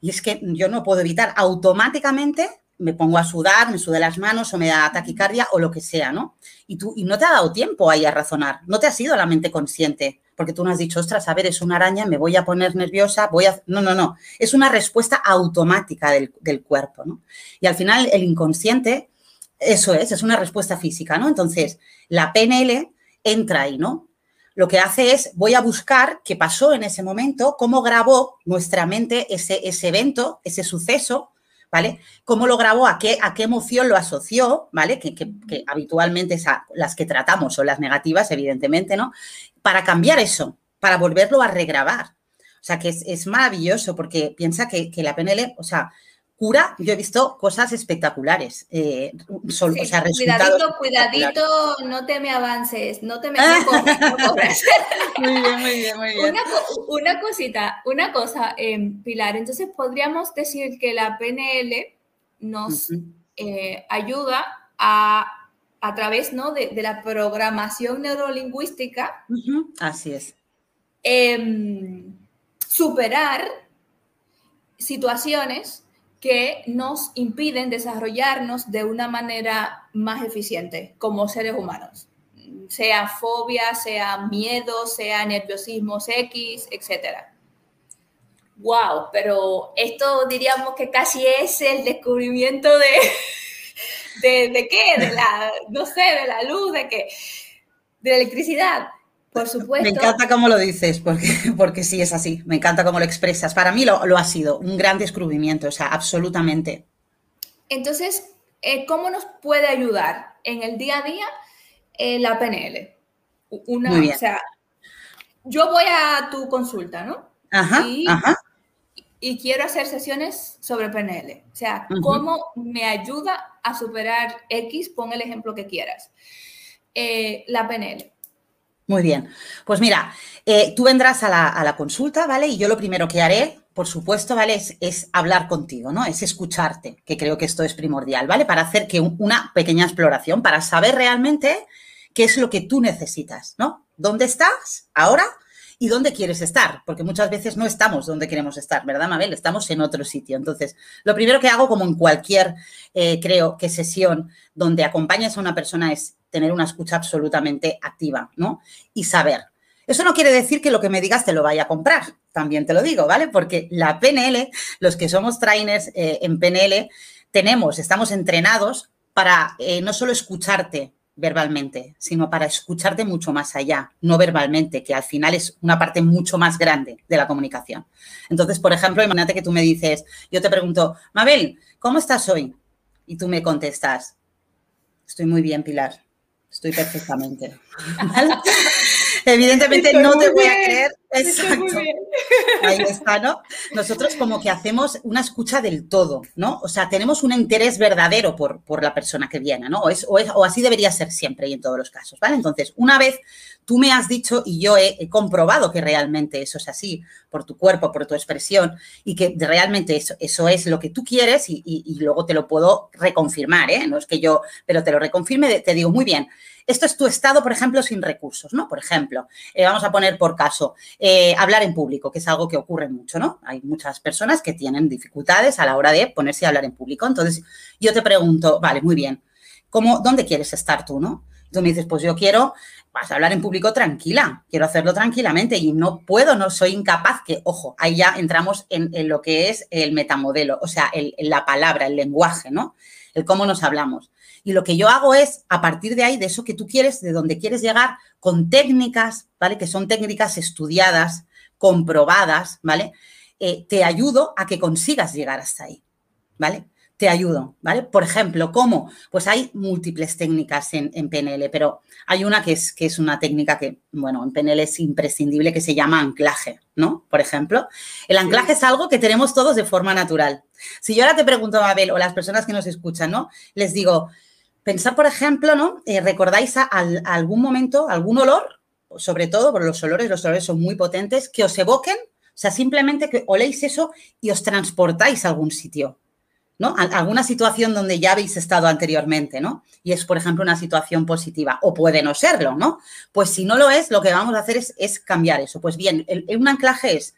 y es que yo no puedo evitar automáticamente me pongo a sudar, me sude las manos o me da taquicardia o lo que sea, ¿no? Y, tú, y no te ha dado tiempo ahí a razonar, no te ha sido la mente consciente, porque tú no has dicho, ostras, a ver, es una araña, me voy a poner nerviosa, voy a... No, no, no, es una respuesta automática del, del cuerpo, ¿no? Y al final el inconsciente, eso es, es una respuesta física, ¿no? Entonces, la PNL entra ahí, ¿no? Lo que hace es, voy a buscar qué pasó en ese momento, cómo grabó nuestra mente ese, ese evento, ese suceso, ¿vale? ¿Cómo lo grabó? ¿A qué, a qué emoción lo asoció? ¿Vale? Que, habitualmente las que tratamos son las negativas, evidentemente, ¿no? Para cambiar eso, para volverlo a regrabar. O sea, que es, maravilloso porque piensa que, que la PNL, o sea, cura, yo he visto cosas espectaculares. Eh, cuidadito, cuidadito, no te me avances, no te me Muy bien, muy bien, muy bien. Una, cosita, una cosa, em, Pilar, entonces podríamos decir que la PNL nos eh, ayuda a, a través ¿no? de, la programación neurolingüística. Así es. Em, superar situaciones que nos impiden desarrollarnos de una manera más eficiente como seres humanos, sea fobia, sea miedo, sea nerviosismo X, etc. Wow, pero esto diríamos que casi es el descubrimiento de, de, de qué, de la, no sé, de la luz, de qué, de la electricidad. Por supuesto. Me encanta cómo lo dices, porque, porque sí es así. Me encanta cómo lo expresas. Para mí lo, ha sido un gran descubrimiento, o sea, absolutamente. Entonces, eh, ¿cómo nos puede ayudar en el día a día eh, la PNL? Una, Muy bien. O sea, yo voy a tu consulta, ¿no? Ajá, y, ajá. Y quiero hacer sesiones sobre PNL. O sea, ¿cómo me ayuda a superar X? Pon el ejemplo que quieras. Eh, la PNL. Muy bien. Pues mira, eh, tú vendrás a la, consulta, ¿vale? Y yo lo primero que haré por supuesto, ¿vale? Es, hablar contigo, ¿no? Es escucharte, que creo que esto es primordial, ¿vale? Para hacer que una pequeña exploración, para saber realmente qué es lo que tú necesitas, ¿no? ¿Dónde estás ahora? Y dónde quieres estar, porque muchas veces no estamos donde queremos estar, ¿verdad, Mabel? Estamos en otro sitio. Entonces, lo primero que hago, como en cualquier, eh, creo que sesión donde acompañas a una persona, es tener una escucha absolutamente activa, ¿no? Y saber. Eso no quiere decir que lo que me digas te lo vaya a comprar, también te lo digo, ¿vale? Porque la PNL, los que somos trainers eh, en PNL, tenemos, estamos entrenados para eh, no solo escucharte, verbalmente, sino para escucharte mucho más allá, no verbalmente, que al final es una parte mucho más grande de la comunicación. Entonces, por ejemplo, imagínate que tú me dices, yo te pregunto, Mabel, ¿cómo estás hoy? Y tú me contestas, estoy muy bien, Pilar, estoy perfectamente. Evidentemente no te voy a creer. Exacto. Ahí está, ¿no? Nosotros como que hacemos una escucha del todo, ¿no? O sea, tenemos un interés verdadero por, por la persona que viene, ¿no? O, es, o, así debería ser siempre y en todos los casos, ¿vale? Entonces, una vez tú me has dicho y yo he, comprobado que realmente eso es así, por tu cuerpo, por tu expresión, y que realmente eso, eso es lo que tú quieres y, y luego te lo puedo reconfirmar, ¿eh? No es que yo, pero te lo reconfirme, te digo, muy bien, esto es tu estado, por ejemplo, sin recursos, ¿no? Por ejemplo, eh, vamos a poner por caso, eh, hablar en público, que es algo que ocurre mucho, ¿no? Hay muchas personas que tienen dificultades a la hora de ponerse a hablar en público. Entonces, yo te pregunto, vale, muy bien, ¿cómo, ¿dónde quieres estar tú, no? Tú me dices, pues yo quiero vas a hablar en público tranquila, quiero hacerlo tranquilamente y no puedo, no soy incapaz, que ojo, ahí ya entramos en, lo que es el metamodelo, o sea, la palabra, el lenguaje, ¿no? El cómo nos hablamos. Y lo que yo hago es, a partir de ahí, de eso que tú quieres, de donde quieres llegar, con técnicas, ¿vale? Que son técnicas estudiadas, comprobadas, ¿vale? Eh, te ayudo a que consigas llegar hasta ahí, ¿vale? Te ayudo, ¿vale? Por ejemplo, ¿cómo? Pues hay múltiples técnicas en, PNL, pero hay una que es, que es una técnica que, bueno, en PNL es imprescindible, que se llama anclaje, ¿no? Por ejemplo, el anclaje es algo que tenemos todos de forma natural. Si yo ahora te pregunto, Mabel, o las personas que nos escuchan, ¿no? Les digo, Pensar, por ejemplo, ¿no? Eh, ¿Recordáis algún momento, algún olor? Sobre todo, por los olores, los olores son muy potentes, que os evoquen, o sea, simplemente que oléis eso y os transportáis a algún sitio, ¿no? alguna situación donde ya habéis estado anteriormente, ¿no? Y es, por ejemplo, una situación positiva, o puede no serlo, ¿no? Pues si no lo es, lo que vamos a hacer es, cambiar eso. Pues bien, un anclaje es,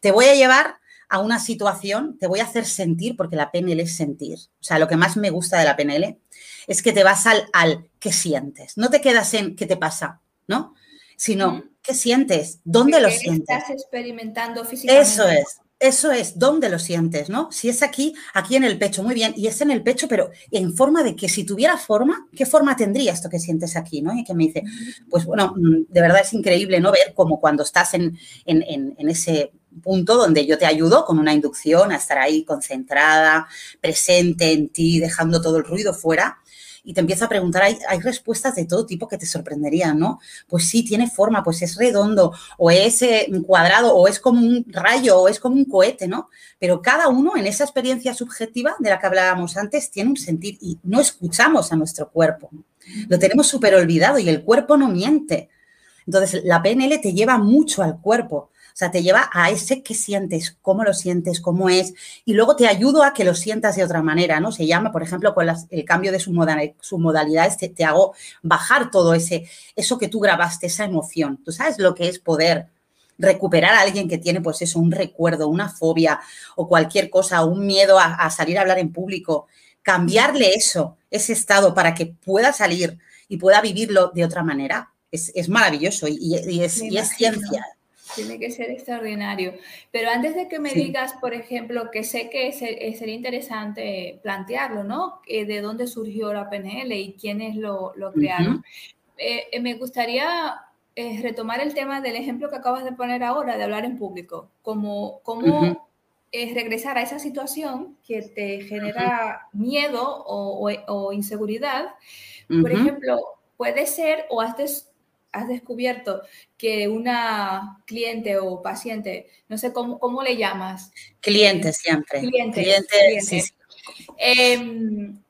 te voy a llevar a una situación, te voy a hacer sentir, porque la PNL es sentir. O sea, lo que más me gusta de la PNL es que te vas al, al qué sientes. No te quedas en qué te pasa, ¿no? Sino, ¿qué sientes? ¿Dónde lo sientes? Estás experimentando físicamente. Eso es. Eso es, ¿dónde lo sientes, no? Si es aquí, aquí en el pecho, muy bien, y es en el pecho, pero en forma de que si tuviera forma, ¿qué forma tendría esto que sientes aquí, no? Y que me dice, pues bueno, mm, de verdad es increíble, ¿no? Ver como cuando estás en, en, en ese punto donde yo te ayudo con una inducción a estar ahí concentrada, presente en ti, dejando todo el ruido fuera. Y te empiezo a preguntar, hay, hay, respuestas de todo tipo que te sorprenderían, ¿no? Pues sí, tiene forma, pues es redondo, o es eh, cuadrado, o es como un rayo, o es como un cohete, ¿no? Pero cada uno en esa experiencia subjetiva de la que hablábamos antes tiene un sentir y no escuchamos a nuestro cuerpo. Lo tenemos súper olvidado y el cuerpo no miente. Entonces, la PNL te lleva mucho al cuerpo. O sea, te lleva a ese que sientes, cómo lo sientes, cómo es, y luego te ayudo a que lo sientas de otra manera, ¿no? Se llama, por ejemplo, con el cambio de sus modalidades, te, te, hago bajar todo ese, eso que tú grabaste, esa emoción. Tú sabes lo que es poder recuperar a alguien que tiene, pues eso, un recuerdo, una fobia o cualquier cosa, un miedo a, salir a hablar en público, cambiarle eso, ese estado para que pueda salir y pueda vivirlo de otra manera. Es, maravilloso y, es, y es ciencia. Tiene que ser extraordinario. Pero antes de que me digas, por ejemplo, que sé que sería interesante plantearlo, ¿no? Eh, de dónde surgió la PNL y quiénes lo, crearon. Eh, eh, me gustaría retomar el tema del ejemplo que acabas de poner ahora, de hablar en público. Como, cómo regresar a esa situación que te genera miedo o, inseguridad. Por ejemplo, puede ser o haces has descubierto que una cliente o paciente, no sé cómo, cómo le llamas. Cliente siempre. Cliente. Sí, em,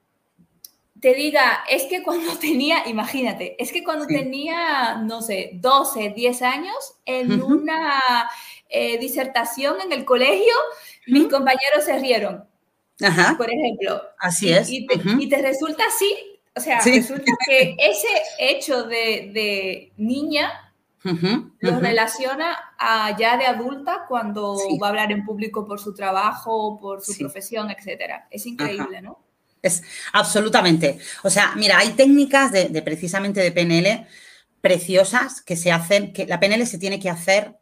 te diga, es que cuando tenía, imagínate, es que cuando tenía, no sé, 12, 10 años, en una eh, disertación en el colegio, mis compañeros se rieron. Ajá. Por ejemplo. Así es. Y, te, resulta así, o sea, resulta que ese hecho de, niña lo relaciona a ya de adulta cuando va a hablar en público por su trabajo, por su profesión, etcétera. Es increíble, ¿no? Es absolutamente. O sea, mira, hay técnicas de, de, precisamente de PNL preciosas que se hacen, que la PNL se tiene que hacer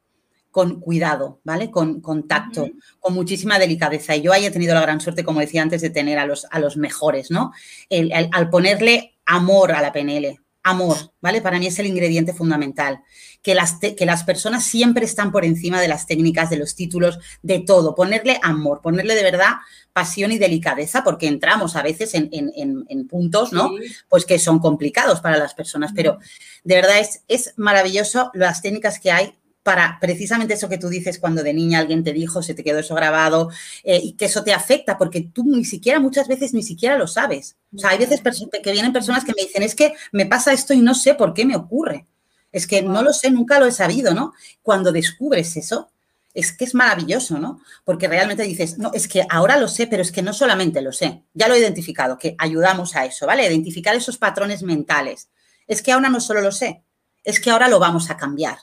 con cuidado, ¿vale? Con contacto, con muchísima delicadeza. Y yo he tenido la gran suerte, como decía antes, de tener a los, a los mejores, ¿no? al ponerle amor a la PNL, amor, ¿vale? Para mí es el ingrediente fundamental. Que las, que las personas siempre están por encima de las técnicas, de los títulos, de todo. Ponerle amor, ponerle de verdad pasión y delicadeza, porque entramos a veces en, puntos, ¿no? Pues que son complicados para las personas, pero de verdad es, es maravilloso las técnicas que hay para precisamente eso que tú dices cuando de niña alguien te dijo, se te quedó eso grabado eh, y que eso te afecta porque tú ni siquiera, muchas veces ni siquiera lo sabes. O sea, hay veces que vienen personas que me dicen, es que me pasa esto y no sé por qué me ocurre. Es que no lo sé, nunca lo he sabido, ¿no? Cuando descubres eso, es que es maravilloso, ¿no? Porque realmente dices, no, es que ahora lo sé, pero es que no solamente lo sé, ya lo he identificado, que ayudamos a eso, ¿vale? Identificar esos patrones mentales. Es que ahora no solo lo sé, es que ahora lo vamos a cambiar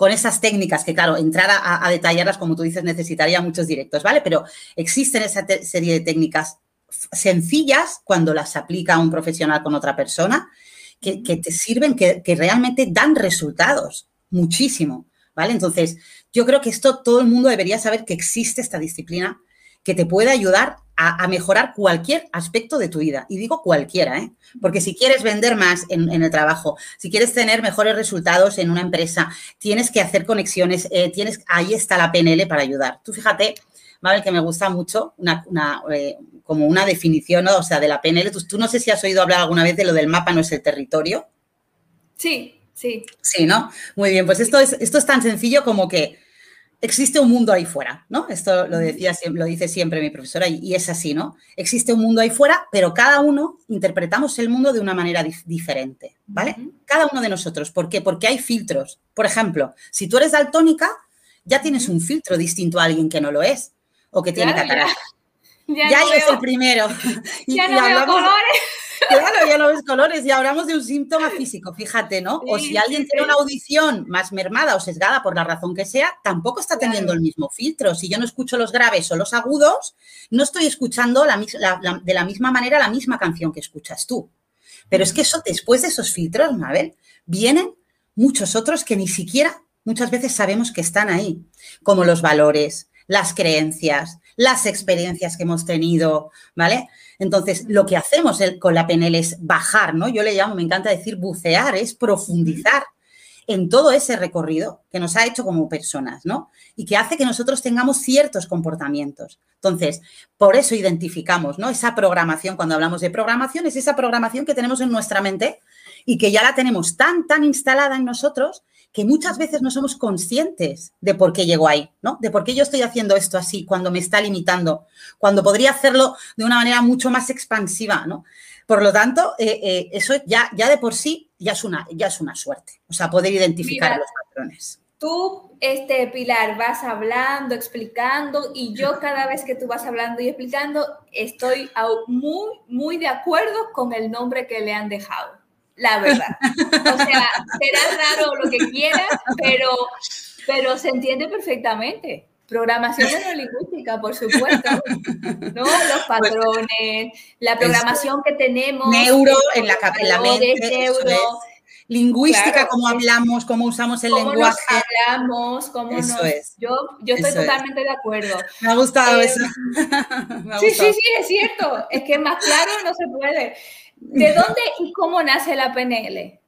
con esas técnicas que, claro, entrar a, detallarlas, como tú dices, necesitaría muchos directos, ¿vale? Pero existen esa serie de técnicas sencillas cuando las aplica un profesional con otra persona que, te sirven, que, que, realmente dan resultados, muchísimo, ¿vale? Entonces, yo creo que esto todo el mundo debería saber que existe esta disciplina que te puede ayudar a, mejorar cualquier aspecto de tu vida. Y digo cualquiera, ¿eh? Porque si quieres vender más en, el trabajo, si quieres tener mejores resultados en una empresa, tienes que hacer conexiones, eh, tienes, ahí está la PNL para ayudar. Tú fíjate, Mabel, que me gusta mucho, una, eh, como una definición, o sea, de la PNL. Tú, tú no sé si has oído hablar alguna vez de lo del mapa no es el territorio. Sí, sí. Sí, ¿no? Muy bien, pues esto es, esto es tan sencillo como que existe un mundo ahí fuera, ¿no? Esto lo, decía, lo dice siempre mi profesora y, es así, ¿no? Existe un mundo ahí fuera, pero cada uno interpretamos el mundo de una manera diferente, ¿vale? Cada uno de nosotros. ¿Por qué? Porque hay filtros. Por ejemplo, si tú eres daltónica, ya tienes un filtro distinto a alguien que no lo es o que tiene catarata. Ya, ya, es el primero. Ya no veo colores. Claro, ya no ves colores y hablamos de un síntoma físico, fíjate, ¿no? o si alguien tiene una audición más mermada o sesgada por la razón que sea, tampoco está teniendo el mismo filtro. Si yo no escucho los graves o los agudos, no estoy escuchando de la misma manera la misma canción que escuchas tú. Pero es que eso, después de esos filtros, Mabel, vienen muchos otros que ni siquiera muchas veces sabemos que están ahí, como los valores, las creencias, las experiencias que hemos tenido, ¿vale? Entonces, lo que hacemos con la PNL es bajar, ¿no? Yo le llamo, me encanta decir bucear, es profundizar en todo ese recorrido que nos ha hecho como personas, ¿no? Y que hace que nosotros tengamos ciertos comportamientos. Entonces, por eso identificamos, ¿no? Esa programación, cuando hablamos de programación, es esa programación que tenemos en nuestra mente y que ya la tenemos tan, tan instalada en nosotros que muchas veces no somos conscientes de por qué llego ahí, ¿no? De por qué yo estoy haciendo esto así, cuando me está limitando, cuando podría hacerlo de una manera mucho más expansiva, ¿no? Por lo tanto, eh, eh, eso ya, ya de por sí ya es, una, ya es una suerte, o sea, poder identificar los patrones. Tú, este, Pilar, vas hablando, explicando, y yo cada vez que tú vas hablando y explicando, estoy muy, muy de acuerdo con el nombre que le han dejado la verdad. O sea, será raro lo que quieras, pero, pero se entiende perfectamente. Programación neurolingüística, por supuesto, ¿no? Los patrones, la programación que tenemos. Neuro en la, en la mente. Neuro, lingüística, cómo hablamos, cómo usamos el cómo lenguaje. Nos hablamos, cómo eso es. Yo, yo estoy totalmente de acuerdo. Me ha gustado eh, eso. sí, sí, sí, es cierto. Es que más claro no se puede. ¿De dónde y cómo nace la PNL?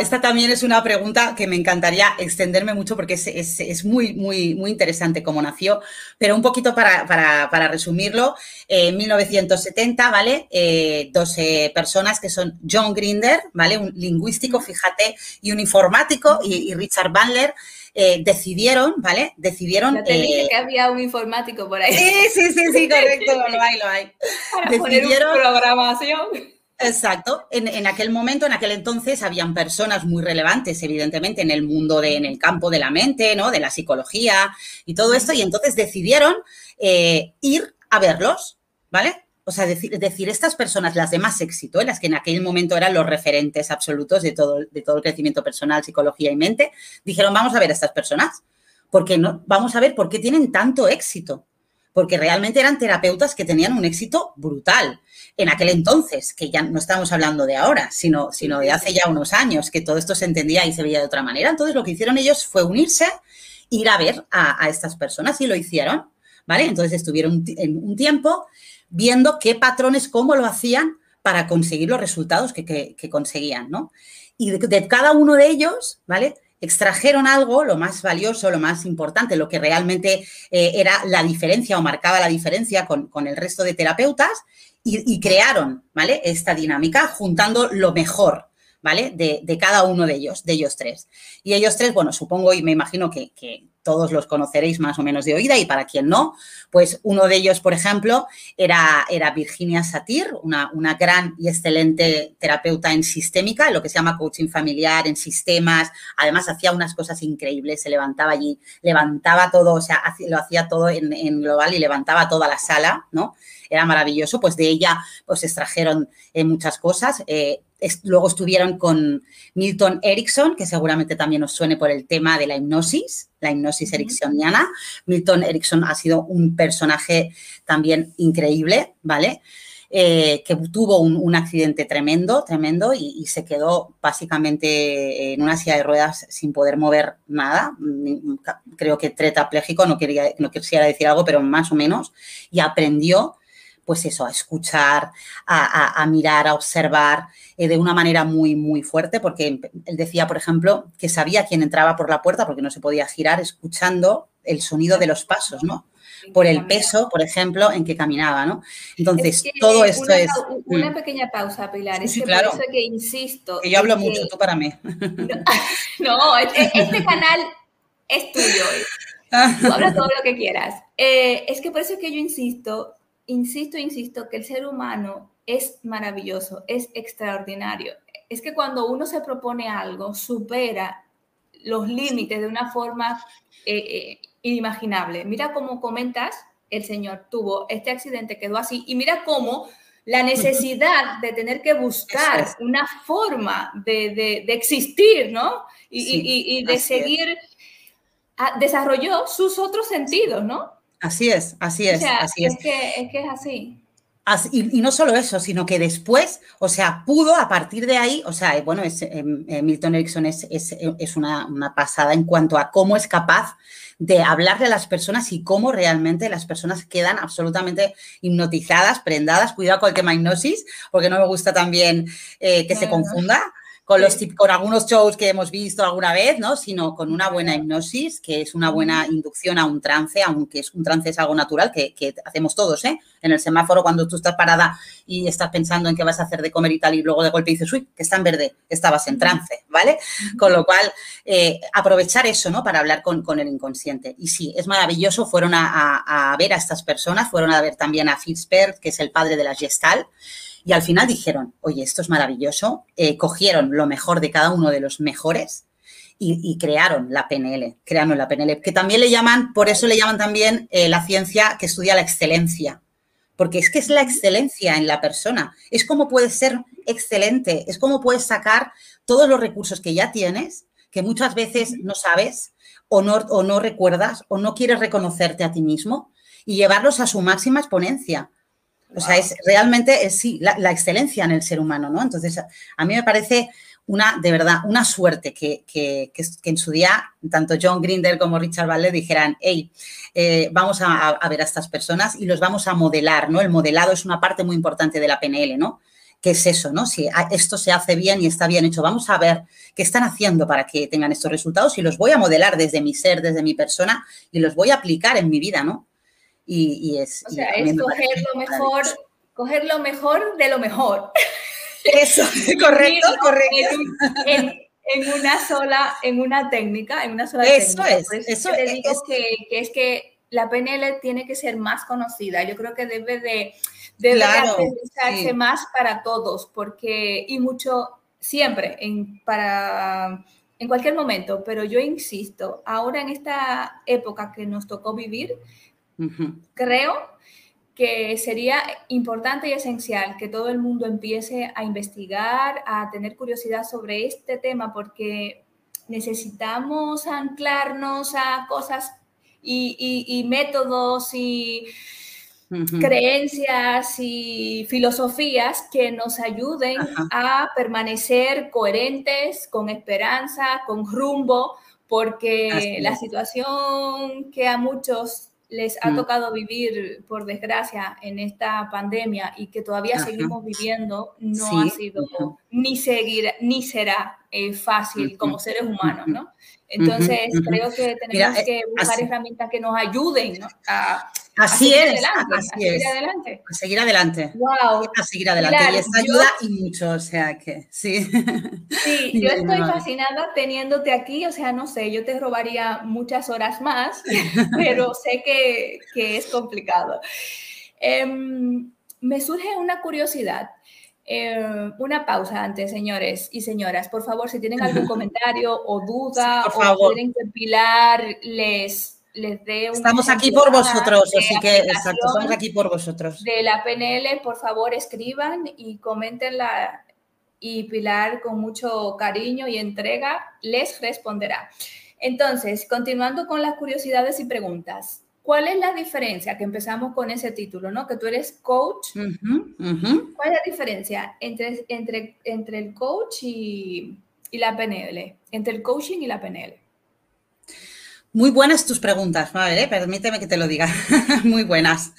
esta también es una pregunta que me encantaría extenderme mucho porque es, muy, muy, muy interesante cómo nació, pero un poquito para, resumirlo, en 1970, ¿vale? Eh, dos personas que son John Grinder, ¿vale? Un lingüístico, fíjate, y un informático, y, Richard Bandler, eh, decidieron, ¿vale? Decidieron... te dije eh, que había un informático por ahí. Sí, sí, sí, sí, correcto, lo hay, lo hay. Para decidieron, poner programación. Exacto. En, aquel momento, en aquel entonces, habían personas muy relevantes, evidentemente, en el mundo, de, en el campo de la mente, ¿no? De la psicología y todo esto, y entonces decidieron eh, ir a verlos, ¿vale? O sea, decir, estas personas, las de más éxito, las que en aquel momento eran los referentes absolutos de todo, de todo el crecimiento personal, psicología y mente, dijeron, vamos a ver a estas personas, porque no, vamos a ver por qué tienen tanto éxito, porque realmente eran terapeutas que tenían un éxito brutal en aquel entonces, que ya no estamos hablando de ahora, sino, sino de hace ya unos años, que todo esto se entendía y se veía de otra manera. Entonces, lo que hicieron ellos fue unirse, ir a ver a, estas personas y lo hicieron, ¿vale? Entonces, estuvieron un, tiempo viendo qué patrones, cómo lo hacían para conseguir los resultados que, conseguían, ¿no? Y de, cada uno de ellos, ¿vale? extrajeron algo, lo más valioso, lo más importante, lo que realmente eh, era la diferencia o marcaba la diferencia con, con, el resto de terapeutas y, crearon, ¿vale? Esta dinámica juntando lo mejor, ¿vale? De, cada uno de ellos, de ellos tres. Y ellos tres, bueno, supongo y me imagino que, todos los conoceréis más o menos de oída y para quien no, pues uno de ellos, por ejemplo, era, era Virginia Satir, una, una, gran y excelente terapeuta en sistémica, lo que se llama coaching familiar, en sistemas. Además, hacía unas cosas increíbles, se levantaba allí, levantaba todo, o sea, lo hacía todo en, en global y levantaba toda la sala, ¿no? era maravilloso, pues de ella pues extrajeron eh, muchas cosas. Eh, luego estuvieron con Milton Erickson, que seguramente también os suene por el tema de la hipnosis, la hipnosis ericksoniana. Milton Erickson ha sido un personaje también increíble, ¿vale? Eh, que tuvo un, accidente tremendo, tremendo, y, se quedó básicamente en una silla de ruedas sin poder mover nada. Creo que tetrapléjico, no, quería, no quisiera decir algo, pero más o menos, y aprendió pues eso, a escuchar, a, mirar, a observar eh, de una manera muy, muy fuerte, porque él decía, por ejemplo, que sabía quién entraba por la puerta porque no se podía girar escuchando el sonido de los pasos, ¿no? Por el peso, por ejemplo, en que caminaba, ¿no? Entonces, todo esto es... Una mm. pequeña pausa, Pilar. es que claro. por eso que insisto... Que yo hablo mucho, tú para mí. No, este, este canal es tuyo. Tú hablas todo lo que quieras. Eh, es que por eso que yo insisto insisto, insisto, que el ser humano es maravilloso, es extraordinario. Es que cuando uno se propone algo, supera los límites de una forma eh, eh, inimaginable. Mira cómo comentas, el señor tuvo este accidente, quedó así, y mira cómo la necesidad de tener que buscar una forma de, existir, ¿no? Y, de seguir, ah, desarrolló sus otros sentidos, ¿no? Así es, así es, así es. Es que, es que es así. y, no solo eso, sino que después, o sea, pudo a partir de ahí, o sea, bueno, es, em, eh, Milton Erickson es, es, una, una, pasada en cuanto a cómo es capaz de hablarle a las personas y cómo realmente las personas quedan absolutamente hipnotizadas, prendadas. Cuidado con el tema hipnosis, porque no me gusta también eh, que se confunda con, los, con algunos shows que hemos visto alguna vez, ¿no? Sino con una buena hipnosis, que es una buena inducción a un trance, aunque es un trance es algo natural que, hacemos todos, ¿eh? En el semáforo, cuando tú estás parada y estás pensando en qué vas a hacer de comer y tal, y luego de golpe dices, uy, que está en verde, estabas en trance, ¿vale? Con lo cual, eh, aprovechar eso, ¿no? Para hablar con, el inconsciente. Y sí, es maravilloso, fueron a, a, ver a estas personas, fueron a ver también a Fitzberg, que es el padre de la Gestal, y al final dijeron, oye, esto es maravilloso, eh, cogieron lo mejor de cada uno de los mejores y, crearon la PNL, crearon la PNL, que también le llaman, por eso le llaman también eh, la ciencia que estudia la excelencia, porque es que es la excelencia en la persona, es como puedes ser excelente, es como puedes sacar todos los recursos que ya tienes, que muchas veces no sabes o no, o no recuerdas o no quieres reconocerte a ti mismo y llevarlos a su máxima exponencia. O sea, es realmente, es, sí, la, excelencia en el ser humano, ¿no? Entonces, a mí me parece una, de verdad, una suerte que, que, en su día tanto John Grinder como Richard Valle dijeran, hey, eh, vamos a, ver a estas personas y los vamos a modelar, ¿no? El modelado es una parte muy importante de la PNL, ¿no? ¿Qué es eso, no? Si esto se hace bien y está bien hecho, vamos a ver qué están haciendo para que tengan estos resultados y los voy a modelar desde mi ser, desde mi persona y los voy a aplicar en mi vida, ¿no? Y, es... O sea, es coger lo mejor, coger lo mejor de lo mejor. Eso, correcto, correcto. En, una sola, en una técnica, en una sola eso técnica. Es, eso es. Que, que es que la PNL tiene que ser más conocida. Yo creo que debe de, debe aterrizarse más para todos, porque, y mucho, siempre, en, para, en cualquier momento, pero yo insisto, ahora en esta época que nos tocó vivir, creo que sería importante y esencial que todo el mundo empiece a investigar, a tener curiosidad sobre este tema, porque necesitamos anclarnos a cosas y, métodos y creencias y filosofías que nos ayuden a permanecer coherentes, con esperanza, con rumbo, porque la situación que a muchos les ha mm. tocado vivir, por desgracia, en esta pandemia y que todavía seguimos viviendo, no ha sido ni seguir, ni será eh, fácil como seres humanos, ¿no? Entonces, creo que tenemos eh, que buscar herramientas que nos ayuden a, así es, adelante. Así a seguir adelante. A seguir adelante. Wow. A seguir adelante. y esta ayuda y mucho, o sea que sí. Sí, yo estoy fascinada teniéndote aquí, o sea, no sé, yo te robaría muchas horas más, pero sé que, que es complicado. Em, me surge una curiosidad. Eh, una pausa antes, señores y señoras. Por favor, si tienen algún comentario o duda o quieren que Pilar les, les dé un Estamos aquí por vosotros, así que exacto, estamos aquí por vosotros. De la PNL, por favor, escriban y comentenla y Pilar con mucho cariño y entrega les responderá. Entonces, continuando con las curiosidades y preguntas. ¿Cuál es la diferencia? Que empezamos con ese título, ¿no? Que tú eres coach. ¿Cuál es la diferencia entre, entre, entre el coach y, y la PNL? Entre el coaching y la PNL. Muy buenas tus preguntas, ver, ¿eh? permíteme que te lo diga. Muy buenas.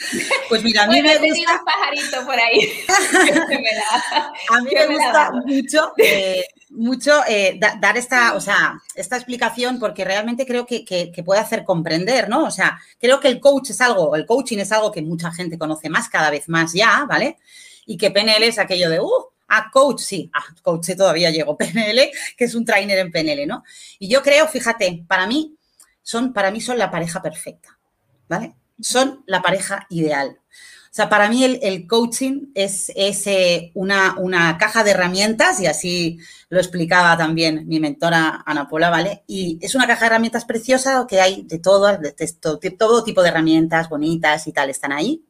Pues mira, a mí me gusta... un pajarito por ahí. a mí me, gusta mucho, eh, mucho eh, dar esta, o sea, esta explicación porque realmente creo que, puede hacer comprender, ¿no? O sea, creo que el coach es algo, el coaching es algo que mucha gente conoce más, cada vez más ya, ¿vale? Y que PNL es aquello de, uh, a coach, sí, a coach todavía llego, PNL, que es un trainer en PNL, ¿no? Y yo creo, fíjate, para mí son, para mí son la pareja perfecta, ¿vale? Son la pareja ideal. O sea, para mí el, coaching es, eh, una, una, caja de herramientas y así lo explicaba también mi mentora Ana Paula, ¿vale? Y es una caja de herramientas preciosa que hay de todo, de, todo, todo tipo de herramientas bonitas y tal, están ahí.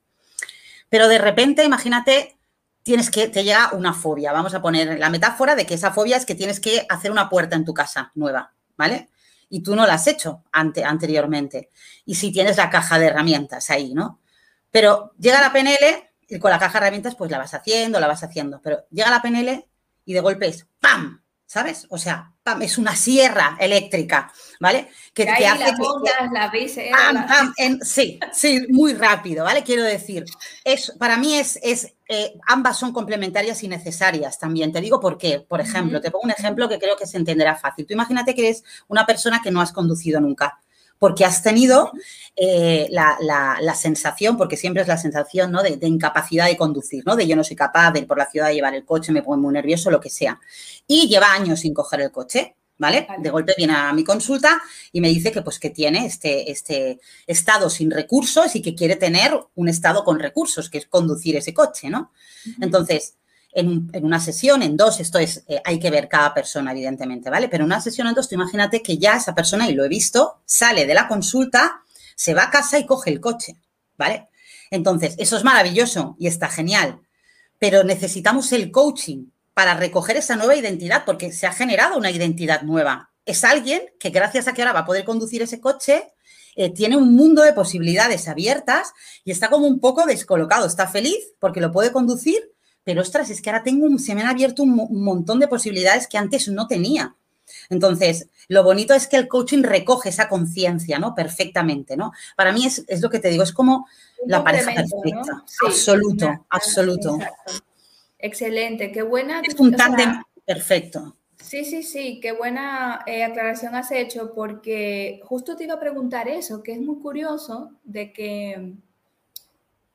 Pero de repente, imagínate, tienes que, te llega una fobia. Vamos a poner la metáfora de que esa fobia es que tienes que hacer una puerta en tu casa nueva, ¿vale? Y tú no la has hecho ante, anteriormente. Y si tienes la caja de herramientas ahí, ¿no? Pero llega la PNL y con la caja de herramientas pues la vas haciendo, la vas haciendo. Pero llega la PNL y de golpe es ¡pam! ¿Sabes? O sea, ¡pam! es una sierra eléctrica, ¿vale? Que, que hace la ¡pam, sí, sí, muy rápido, ¿vale? Quiero decir, es, para mí es, es eh, ambas son complementarias y necesarias también. Te digo por qué. Por ejemplo, te pongo un ejemplo que creo que se entenderá fácil. Tú imagínate que eres una persona que no has conducido nunca, porque has tenido eh, la, sensación, porque siempre es la sensación ¿no? de, incapacidad de conducir, ¿no? de yo no soy capaz de ir por la ciudad de llevar el coche, me pongo muy nervioso, lo que sea. Y lleva años sin coger el coche. ¿Vale? De golpe viene a mi consulta y me dice que pues que tiene este, este estado sin recursos y que quiere tener un estado con recursos, que es conducir ese coche, ¿no? Entonces, en, una sesión, en dos, esto es, eh, hay que ver cada persona, evidentemente, ¿vale? Pero en una sesión en dos, tú imagínate que ya esa persona, y lo he visto, sale de la consulta, se va a casa y coge el coche, ¿vale? Entonces, eso es maravilloso y está genial, pero necesitamos el coaching para recoger esa nueva identidad, porque se ha generado una identidad nueva. Es alguien que gracias a que ahora va a poder conducir ese coche, eh, tiene un mundo de posibilidades abiertas y está como un poco descolocado. Está feliz porque lo puede conducir, pero ostras, es que ahora tengo un, se me han abierto un, montón de posibilidades que antes no tenía. Entonces, lo bonito es que el coaching recoge esa conciencia, ¿no? Perfectamente, ¿no? Para mí es, lo que te digo, es como la pareja perfecta. absoluto, absoluto. Excelente, qué buena. Es un tándem perfecto. Sí, sí, sí, qué buena eh, aclaración has hecho porque justo te iba a preguntar eso, que es muy curioso de que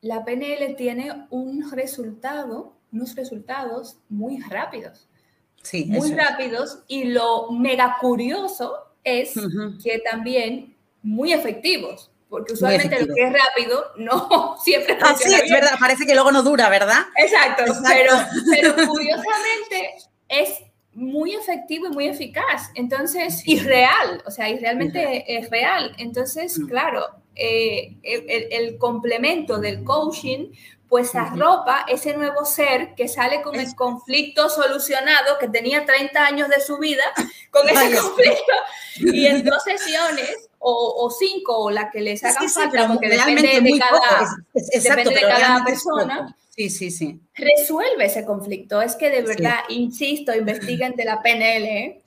la PNL tiene un resultado, unos resultados muy rápidos. Sí, muy rápidos y lo mega curioso es que también muy efectivos. Porque usualmente lo que es rápido no siempre ah, sí, es verdad, parece que luego no dura, ¿verdad? Exacto, Pero, pero curiosamente es muy efectivo y muy eficaz, entonces, y real, o sea, y realmente es real. Entonces, claro, eh, el, complemento del coaching pues arropa ese nuevo ser que sale con el conflicto solucionado, que tenía 30 años de su vida con ese conflicto, y en dos sesiones o, cinco, o la que les haga falta, porque depende de cada, depende de cada persona. Sí, sí, sí. Resuelve ese conflicto. Es que de verdad, insisto, investiguen de la PNL. ¿eh?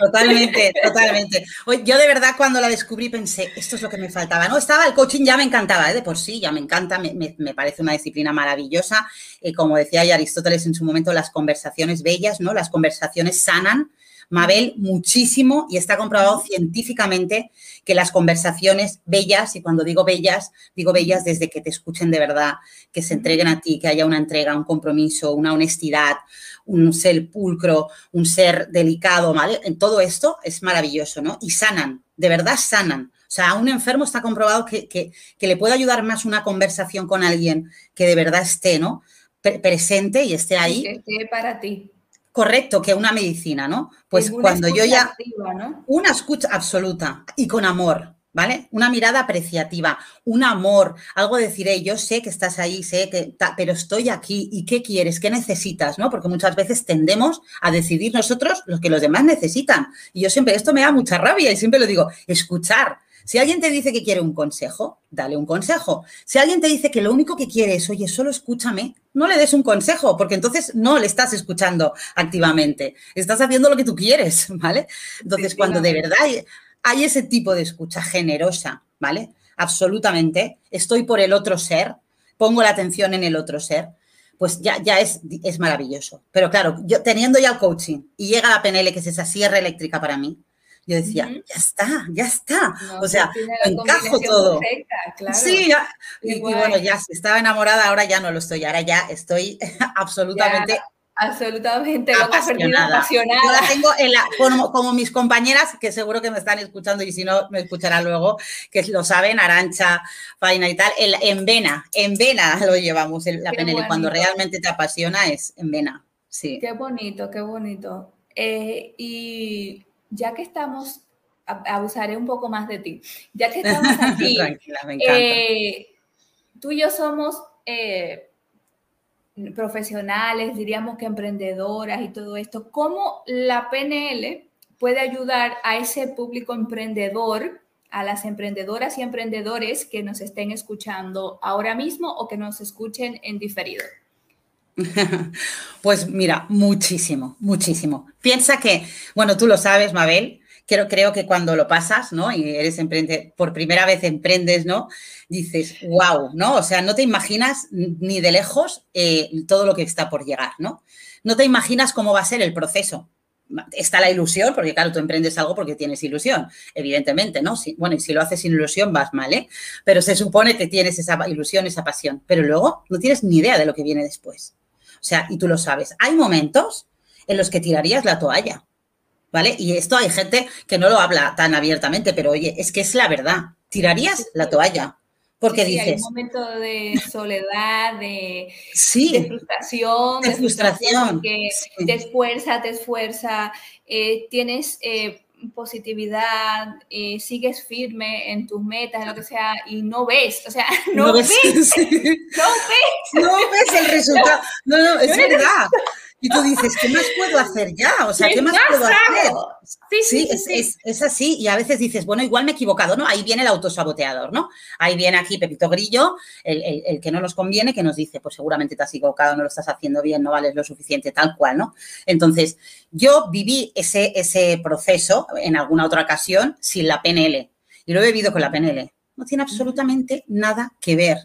Totalmente, totalmente. Yo de verdad cuando la descubrí pensé, esto es lo que me faltaba. No, estaba el coaching, ya me encantaba, ¿eh? de por sí, ya me encanta, me, me, parece una disciplina maravillosa. Eh, como decía ya Aristóteles en su momento, las conversaciones bellas, ¿no? Las conversaciones sanan. Mabel, muchísimo y está comprobado científicamente que las conversaciones bellas, y cuando digo bellas, digo bellas desde que te escuchen de verdad, que se entreguen a ti, que haya una entrega, un compromiso, una honestidad, un ser pulcro, un ser delicado, ¿vale? En todo esto es maravilloso, ¿no? Y sanan, de verdad sanan. O sea, a un enfermo está comprobado que, le puede ayudar más una conversación con alguien que de verdad esté, ¿no? presente y esté ahí. Que esté para ti correcto que una medicina, ¿no? Pues cuando yo ya... Una escucha absoluta y con amor, ¿vale? Una mirada apreciativa, un amor, algo de decir, yo sé que estás ahí, sé que, pero estoy aquí y qué quieres, qué necesitas, ¿no? Porque muchas veces tendemos a decidir nosotros lo que los demás necesitan. Y yo siempre, esto me da mucha rabia y siempre lo digo, escuchar, si alguien te dice que quiere un consejo, dale un consejo. Si alguien te dice que lo único que quiere es, oye, solo escúchame, no le des un consejo, porque entonces no le estás escuchando activamente. Estás haciendo lo que tú quieres, ¿vale? Entonces, cuando de verdad hay, ese tipo de escucha generosa, ¿vale? Absolutamente, estoy por el otro ser, pongo la atención en el otro ser, pues ya, ya es, es maravilloso. Pero claro, yo teniendo ya el coaching y llega la PNL, que es esa sierra eléctrica para mí, yo decía, ya está, ya está. o sea, encajo todo. Sí, y, bueno, ya si estaba enamorada, ahora ya no lo estoy, ahora ya estoy absolutamente absolutamente apasionada. apasionada. Yo la tengo en la, como, mis compañeras, que seguro que me están escuchando y si no, me escucharán luego, que lo saben, Arancha, Faina y tal, en vena, en vena lo llevamos la PNL. Cuando realmente te apasiona es en vena. Sí. Qué bonito, qué bonito. Eh, y ya que estamos, abusaré un poco más de ti, ya que estamos aquí, eh, tú y yo somos eh, profesionales, diríamos que emprendedoras y todo esto, ¿cómo la PNL puede ayudar a ese público emprendedor? a las emprendedoras y emprendedores que nos estén escuchando ahora mismo o que nos escuchen en diferido. Pues mira, muchísimo, muchísimo. Piensa que, bueno, tú lo sabes, Mabel, creo, creo que cuando lo pasas, ¿no? Y eres emprende, por primera vez emprendes, ¿no? Dices, wow, ¿no? O sea, no te imaginas ni de lejos eh, todo lo que está por llegar, ¿no? No te imaginas cómo va a ser el proceso. Está la ilusión, porque claro, tú emprendes algo porque tienes ilusión, evidentemente, ¿no? bueno, y si lo haces sin ilusión vas mal, ¿eh? Pero se supone que tienes esa ilusión, esa pasión, pero luego no tienes ni idea de lo que viene después. O sea, y tú lo sabes, hay momentos en los que tirarías la toalla, ¿vale? Y esto hay gente que no lo habla tan abiertamente, pero oye, es que es la verdad, tirarías la toalla. Porque dices. Hay un momento de soledad, de, sí, frustración, de, frustración. Que te esfuerza, te esfuerza, eh, tienes eh, positividad, eh, sigues firme en tus metas, en lo que sea, y no ves, o sea, no, ves, no ves. No ves el resultado. No, no, es verdad. Y tú dices, ¿qué más puedo hacer ya? O sea, ¿qué, más, puedo hacer? Sí, sí, es, así. Y a veces dices, bueno, igual me he equivocado, ¿no? Ahí viene el autosaboteador, ¿no? Ahí viene aquí Pepito Grillo, el, que no nos conviene, que nos dice, pues seguramente te has equivocado, no lo estás haciendo bien, no vales lo suficiente, tal cual, ¿no? Entonces, yo viví ese, ese proceso en alguna otra ocasión sin la PNL. Y lo he vivido con la PNL. No tiene absolutamente nada que ver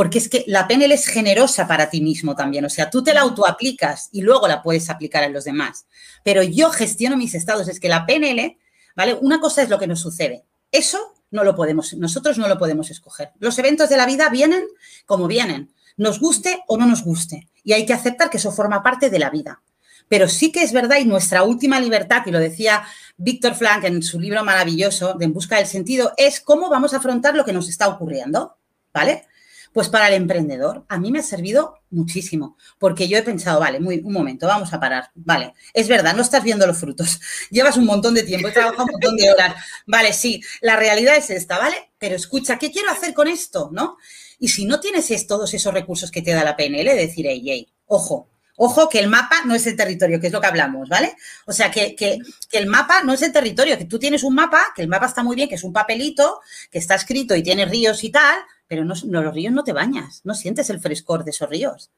porque es que la PNL es generosa para ti mismo también, o sea, tú te la autoaplicas y luego la puedes aplicar en los demás. Pero yo gestiono mis estados, es que la PNL, ¿vale? Una cosa es lo que nos sucede. Eso no lo podemos, nosotros no lo podemos escoger. Los eventos de la vida vienen como vienen, nos guste o no nos guste, y hay que aceptar que eso forma parte de la vida. Pero sí que es verdad y nuestra última libertad, y lo decía Víctor Frank en su libro maravilloso de En Busca del Sentido, es cómo vamos a afrontar lo que nos está ocurriendo, ¿vale? Pues para el emprendedor, a mí me ha servido muchísimo, porque yo he pensado, vale, muy, un momento, vamos a parar, vale, es verdad, no estás viendo los frutos, llevas un montón de tiempo, he trabajado un montón de horas, vale, sí, la realidad es esta, ¿vale? Pero escucha, ¿qué quiero hacer con esto, no? Y si no tienes todos esos recursos que te da la PNL, decir, hey, ojo, Ojo que el mapa no es el territorio, que es lo que hablamos, ¿vale? O sea, que, que, el mapa no es el territorio, que tú tienes un mapa, que el mapa está muy bien, que es un papelito, que está escrito y tiene ríos y tal, pero no, los ríos no te bañas, no sientes el frescor de esos ríos.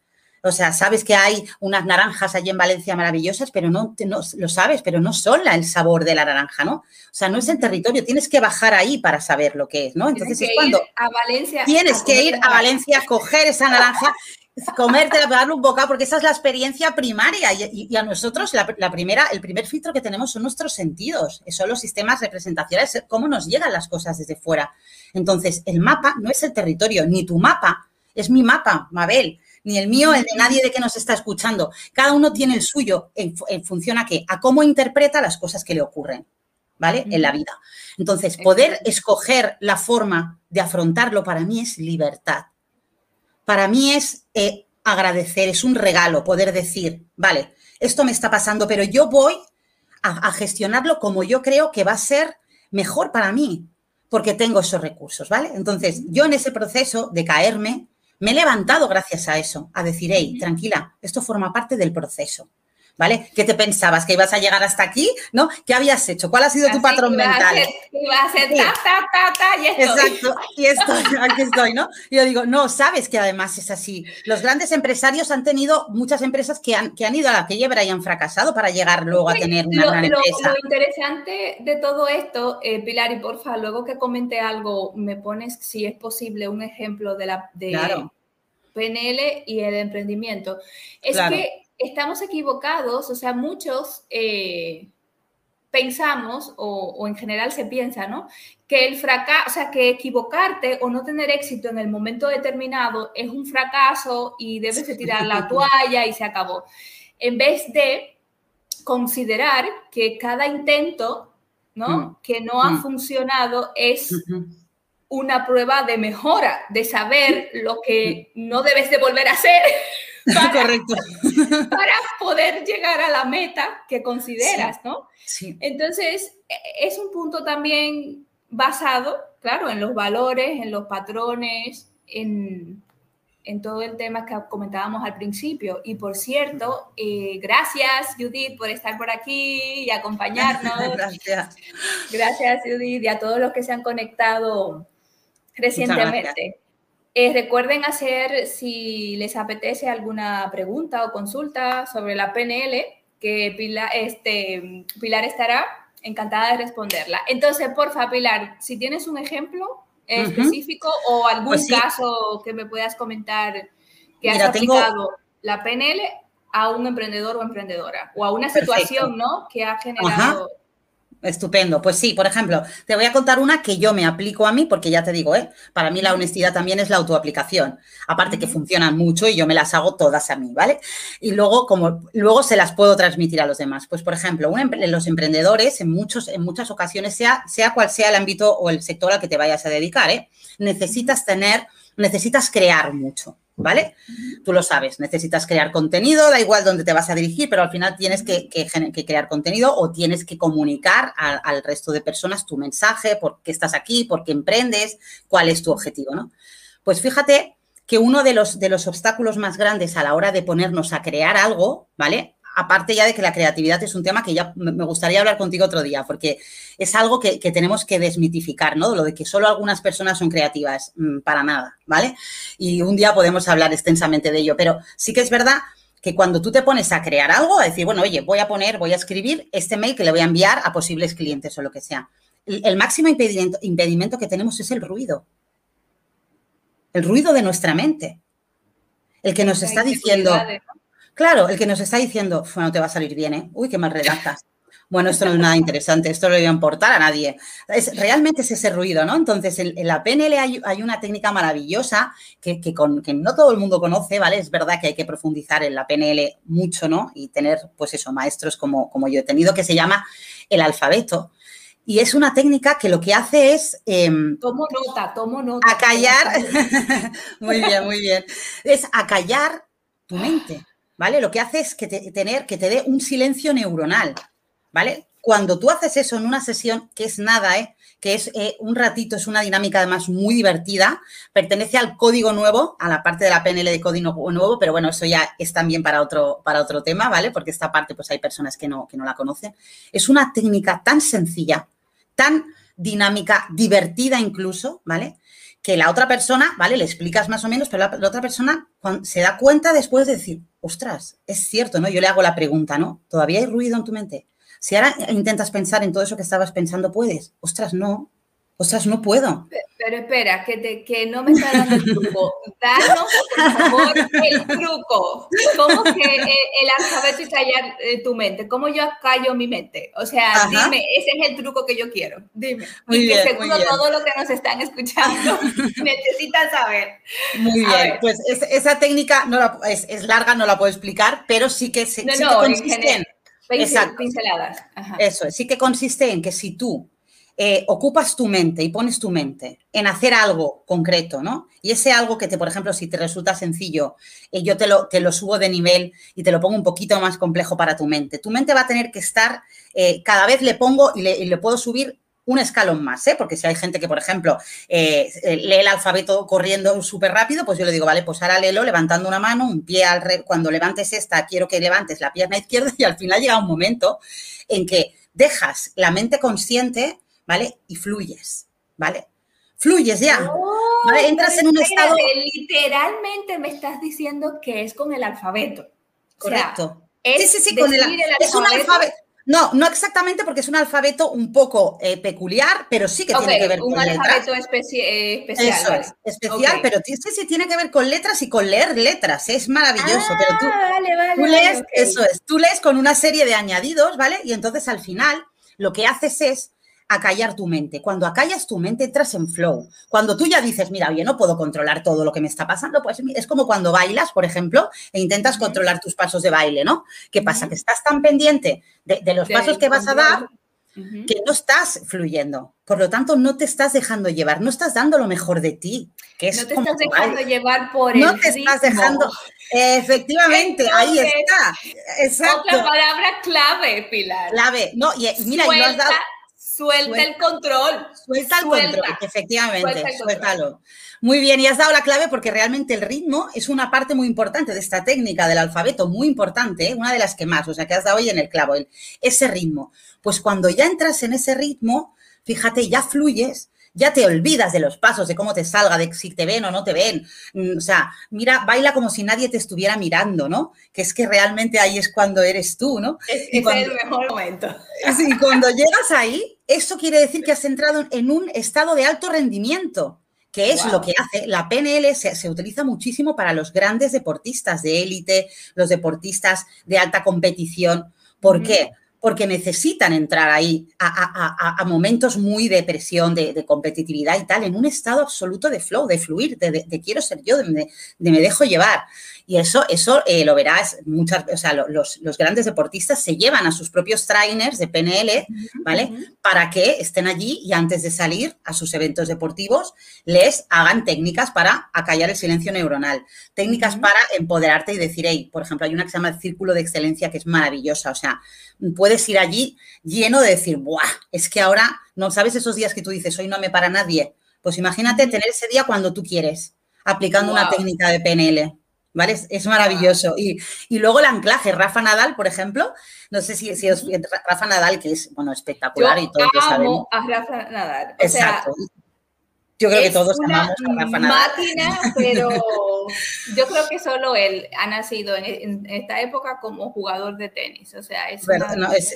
O sea, sabes que hay unas naranjas allí en Valencia maravillosas, pero no, no, lo sabes, pero no son el sabor de la naranja, ¿no? O sea, no es el territorio, tienes que bajar ahí para saber lo que es, ¿no? Entonces es cuando a Valencia tienes que ir a Valencia a coger esa naranja comértela, darle un bocado, porque esa es la experiencia primaria. Y, a nosotros, la, primera, el primer filtro que tenemos son nuestros sentidos, son los sistemas representacionales, cómo nos llegan las cosas desde fuera. Entonces, el mapa no es el territorio, ni tu mapa, es mi mapa, Mabel, ni el mío, el de nadie de que nos está escuchando. Cada uno tiene el suyo en, función a qué, a cómo interpreta las cosas que le ocurren, ¿vale? En la vida. Entonces, poder escoger la forma de afrontarlo para mí es libertad para mí es eh, agradecer, es un regalo poder decir, vale, esto me está pasando, pero yo voy a, gestionarlo como yo creo que va a ser mejor para mí, porque tengo esos recursos, ¿vale? Entonces, yo en ese proceso de caerme, me he levantado gracias a eso, a decir, hey, tranquila, esto forma parte del proceso. ¿Vale? ¿Qué te pensabas? ¿Que ibas a llegar hasta aquí? ¿No? ¿Qué habías hecho? ¿Cuál ha sido tu patrón mental? iba a ser ta, ta, ta, ta, y estoy. Exacto, y estoy, aquí estoy, ¿no? Y yo digo, no, sabes que además es así. Los grandes empresarios han tenido muchas empresas que han, que han ido a la quiebra y han fracasado para llegar luego a tener una gran empresa. Lo interesante de todo esto, eh, Pilar, y porfa, luego que comente algo, me pones, si es posible, un ejemplo de la de PNL y el emprendimiento. Es que estamos equivocados, o sea, muchos eh, pensamos, o, en general se piensa, ¿no? Que el fracaso, o sea, que equivocarte o no tener éxito en el momento determinado es un fracaso y debes de tirar la toalla y se acabó. En vez de considerar que cada intento, ¿no? Mm. Que no ha mm. funcionado es una prueba de mejora, de saber lo que no debes de volver a hacer. para, Correcto. para poder llegar a la meta que consideras, ¿no? Sí. Entonces, e, es un punto también basado, claro, en los valores, en los patrones, en, en todo el tema que comentábamos al principio. Y por cierto, eh, gracias Judith por estar por aquí y acompañarnos. gracias. Gracias Judith y a todos los que se han conectado recientemente. Eh, recuerden hacer, si les apetece, alguna pregunta o consulta sobre la PNL, que Pilar, este, Pilar estará encantada de responderla. Entonces, porfa, Pilar, si tienes un ejemplo específico o algún pues caso que me puedas comentar que has aplicado la PNL a un emprendedor o emprendedora o a una situación ¿no? que ha generado Estupendo. Pues sí, por ejemplo, te voy a contar una que yo me aplico a mí, porque ya te digo, ¿eh? para mí la honestidad también es la autoaplicación. Aparte que funcionan mucho y yo me las hago todas a mí, ¿vale? Y luego, como luego se las puedo transmitir a los demás. Pues, por ejemplo, los emprendedores, en, muchos, en muchas ocasiones, sea, sea cual sea el ámbito o el sector al que te vayas a dedicar, ¿eh? necesitas tener, necesitas crear mucho. ¿Vale? Tú lo sabes, necesitas crear contenido, da igual dónde te vas a dirigir, pero al final tienes que, crear contenido o tienes que comunicar al resto de personas tu mensaje, por qué estás aquí, por qué emprendes, cuál es tu objetivo, ¿no? Pues fíjate que uno de los, de los obstáculos más grandes a la hora de ponernos a crear algo, ¿vale? Aparte ya de que la creatividad es un tema que ya me gustaría hablar contigo otro día, porque es algo que, tenemos que desmitificar, ¿no? Lo de que solo algunas personas son creativas, mm, para nada, ¿vale? Y un día podemos hablar extensamente de ello, pero sí que es verdad que cuando tú te pones a crear algo, a decir, bueno, oye, voy a poner, voy a escribir este mail que le voy a enviar a posibles clientes o lo que sea. El, máximo impedimento, impedimento que tenemos es el ruido. El ruido de nuestra mente. El que nos está diciendo, Claro, el que nos está diciendo, bueno, te va a salir bien, ¿eh? Uy, qué mal redactas. bueno, esto no es nada interesante, esto no le voy a importar a nadie. Es, realmente es ese ruido, ¿no? Entonces, en, la PNL hay, una técnica maravillosa que, con, que no todo el mundo conoce, ¿vale? Es verdad que hay que profundizar en la PNL mucho, ¿no? Y tener, pues eso, maestros como, como yo he tenido, que se llama el alfabeto. Y es una técnica que lo que hace es... Em, tomo nota, tomo nota. Acallar, muy bien, muy bien. Es acallar tu mente, ¿vale? Lo que hace es que tener, que te dé un silencio neuronal, ¿vale? Cuando tú haces eso en una sesión, que es nada, ¿eh? que es eh, un ratito, es una dinámica además muy divertida, pertenece al código nuevo, a la parte de la PNL de código nuevo, pero bueno, eso ya es también para otro, para otro tema, ¿vale? Porque esta parte pues hay personas que no, que no la conocen. Es una técnica tan sencilla, tan dinámica, divertida incluso, ¿vale? Que la otra persona, ¿vale? Le explicas más o menos, pero la, otra persona se da cuenta después de decir, ostras, es cierto, ¿no? Yo le hago la pregunta, ¿no? ¿Todavía hay ruido en tu mente? Si ahora intentas pensar en todo eso que estabas pensando, ¿puedes? Ostras, no. Ostras, no puedo. Pero, espera, que, que no me está dando el truco. Danos, por favor, el truco. ¿Cómo que el, alfabeto y callar tu mente? ¿Cómo yo callo mi mente? O sea, dime, ese es el truco que yo quiero. Dime. y que seguro todo lo que nos están escuchando necesitan saber. Muy bien. Pues esa técnica no es, larga, no la puedo explicar, pero sí que, sí, no, consiste en pinceladas. Eso, sí que consiste en que si tú eh, ocupas tu mente y pones tu mente en hacer algo concreto, ¿no? Y ese algo que te, por ejemplo, si te resulta sencillo, eh, yo te lo, te lo subo de nivel y te lo pongo un poquito más complejo para tu mente. Tu mente va a tener que estar, eh, cada vez le pongo y le, puedo subir un escalón más, ¿eh? Porque si hay gente que, por ejemplo, lee el alfabeto corriendo súper rápido, pues yo le digo, vale, pues ahora léelo levantando una mano, un pie al re cuando levantes esta, quiero que levantes la pierna izquierda y al final llega un momento en que dejas la mente consciente ¿vale? Y fluyes, ¿vale? Fluyes ya. Oh, Entras en un estado. Literalmente me estás diciendo que es con el alfabeto. Correcto. sí, sí, sí, con el, es un alfabeto. No, no exactamente porque es un alfabeto un poco eh, peculiar, pero sí que tiene que ver con letras. Un alfabeto eh, especial. Eso es, especial, pero sí, sí tiene que ver con letras y con leer letras. Es maravilloso. pero tú, ah, vale, vale, tú lees, eso es, tú lees con una serie de añadidos, ¿vale? Y entonces al final lo que haces es acallar tu mente. Cuando acallas tu mente, entras en flow. Cuando tú ya dices, mira, oye, no puedo controlar todo lo que me está pasando, pues es como cuando bailas, por ejemplo, e intentas controlar tus pasos de baile, ¿no? ¿Qué pasa? Que estás tan pendiente de, los pasos que vas a dar que no estás fluyendo. Por lo tanto, no te estás dejando llevar, no estás dando lo mejor de ti. Que es no te estás dejando llevar por no el No te estás dejando. Efectivamente, ahí está. Exacto. Otra palabra clave, Pilar. Clave. No, y, mira, y has dado Suelta, el control. Suelta el control, efectivamente, suéltalo. Muy bien, y has dado la clave porque realmente el ritmo es una parte muy importante de esta técnica del alfabeto, muy importante, ¿eh? una de las que más, o sea, que has dado hoy en el clavo, ese ritmo. Pues cuando ya entras en ese ritmo, fíjate, ya fluyes, ya te olvidas de los pasos, de cómo te salga, de si te ven o no te ven. Mm, o sea, mira, baila como si nadie te estuviera mirando, ¿no? Que es que realmente ahí es cuando eres tú, ¿no? Es, es el mejor momento. Y cuando llegas ahí, eso quiere decir que has entrado en un estado de alto rendimiento que es lo que hace. La PNL se, utiliza muchísimo para los grandes deportistas de élite, los deportistas de alta competición. ¿Por qué? Porque necesitan entrar ahí a, momentos muy de presión, de, competitividad y tal, en un estado absoluto de flow, de fluir, de, quiero ser yo, de, me dejo llevar. Y eso, eso eh, lo verás, muchas, o sea, los, grandes deportistas se llevan a sus propios trainers de PNL, ¿vale? Para que estén allí y antes de salir a sus eventos deportivos les hagan técnicas para acallar el silencio neuronal, técnicas para empoderarte y decir, hey, por ejemplo, hay una que se llama el círculo de excelencia que es maravillosa, o sea, puedes ir allí lleno de decir, ¡buah! Es que ahora, ¿no sabes esos días que tú dices, hoy no me para nadie? Pues imagínate tener ese día cuando tú quieres, aplicando una técnica de PNL. ¿Vale? Es, maravilloso. Y, luego el anclaje, Rafa Nadal, por ejemplo, no sé si, si os, Rafa Nadal, que es, bueno, espectacular y todo. Amo a Rafa Nadal. Exacto. Yo creo que todos amamos a Rafa Nadal. Máquina, pero yo creo que solo él ha nacido en, esta época como jugador de tenis. O sea, es,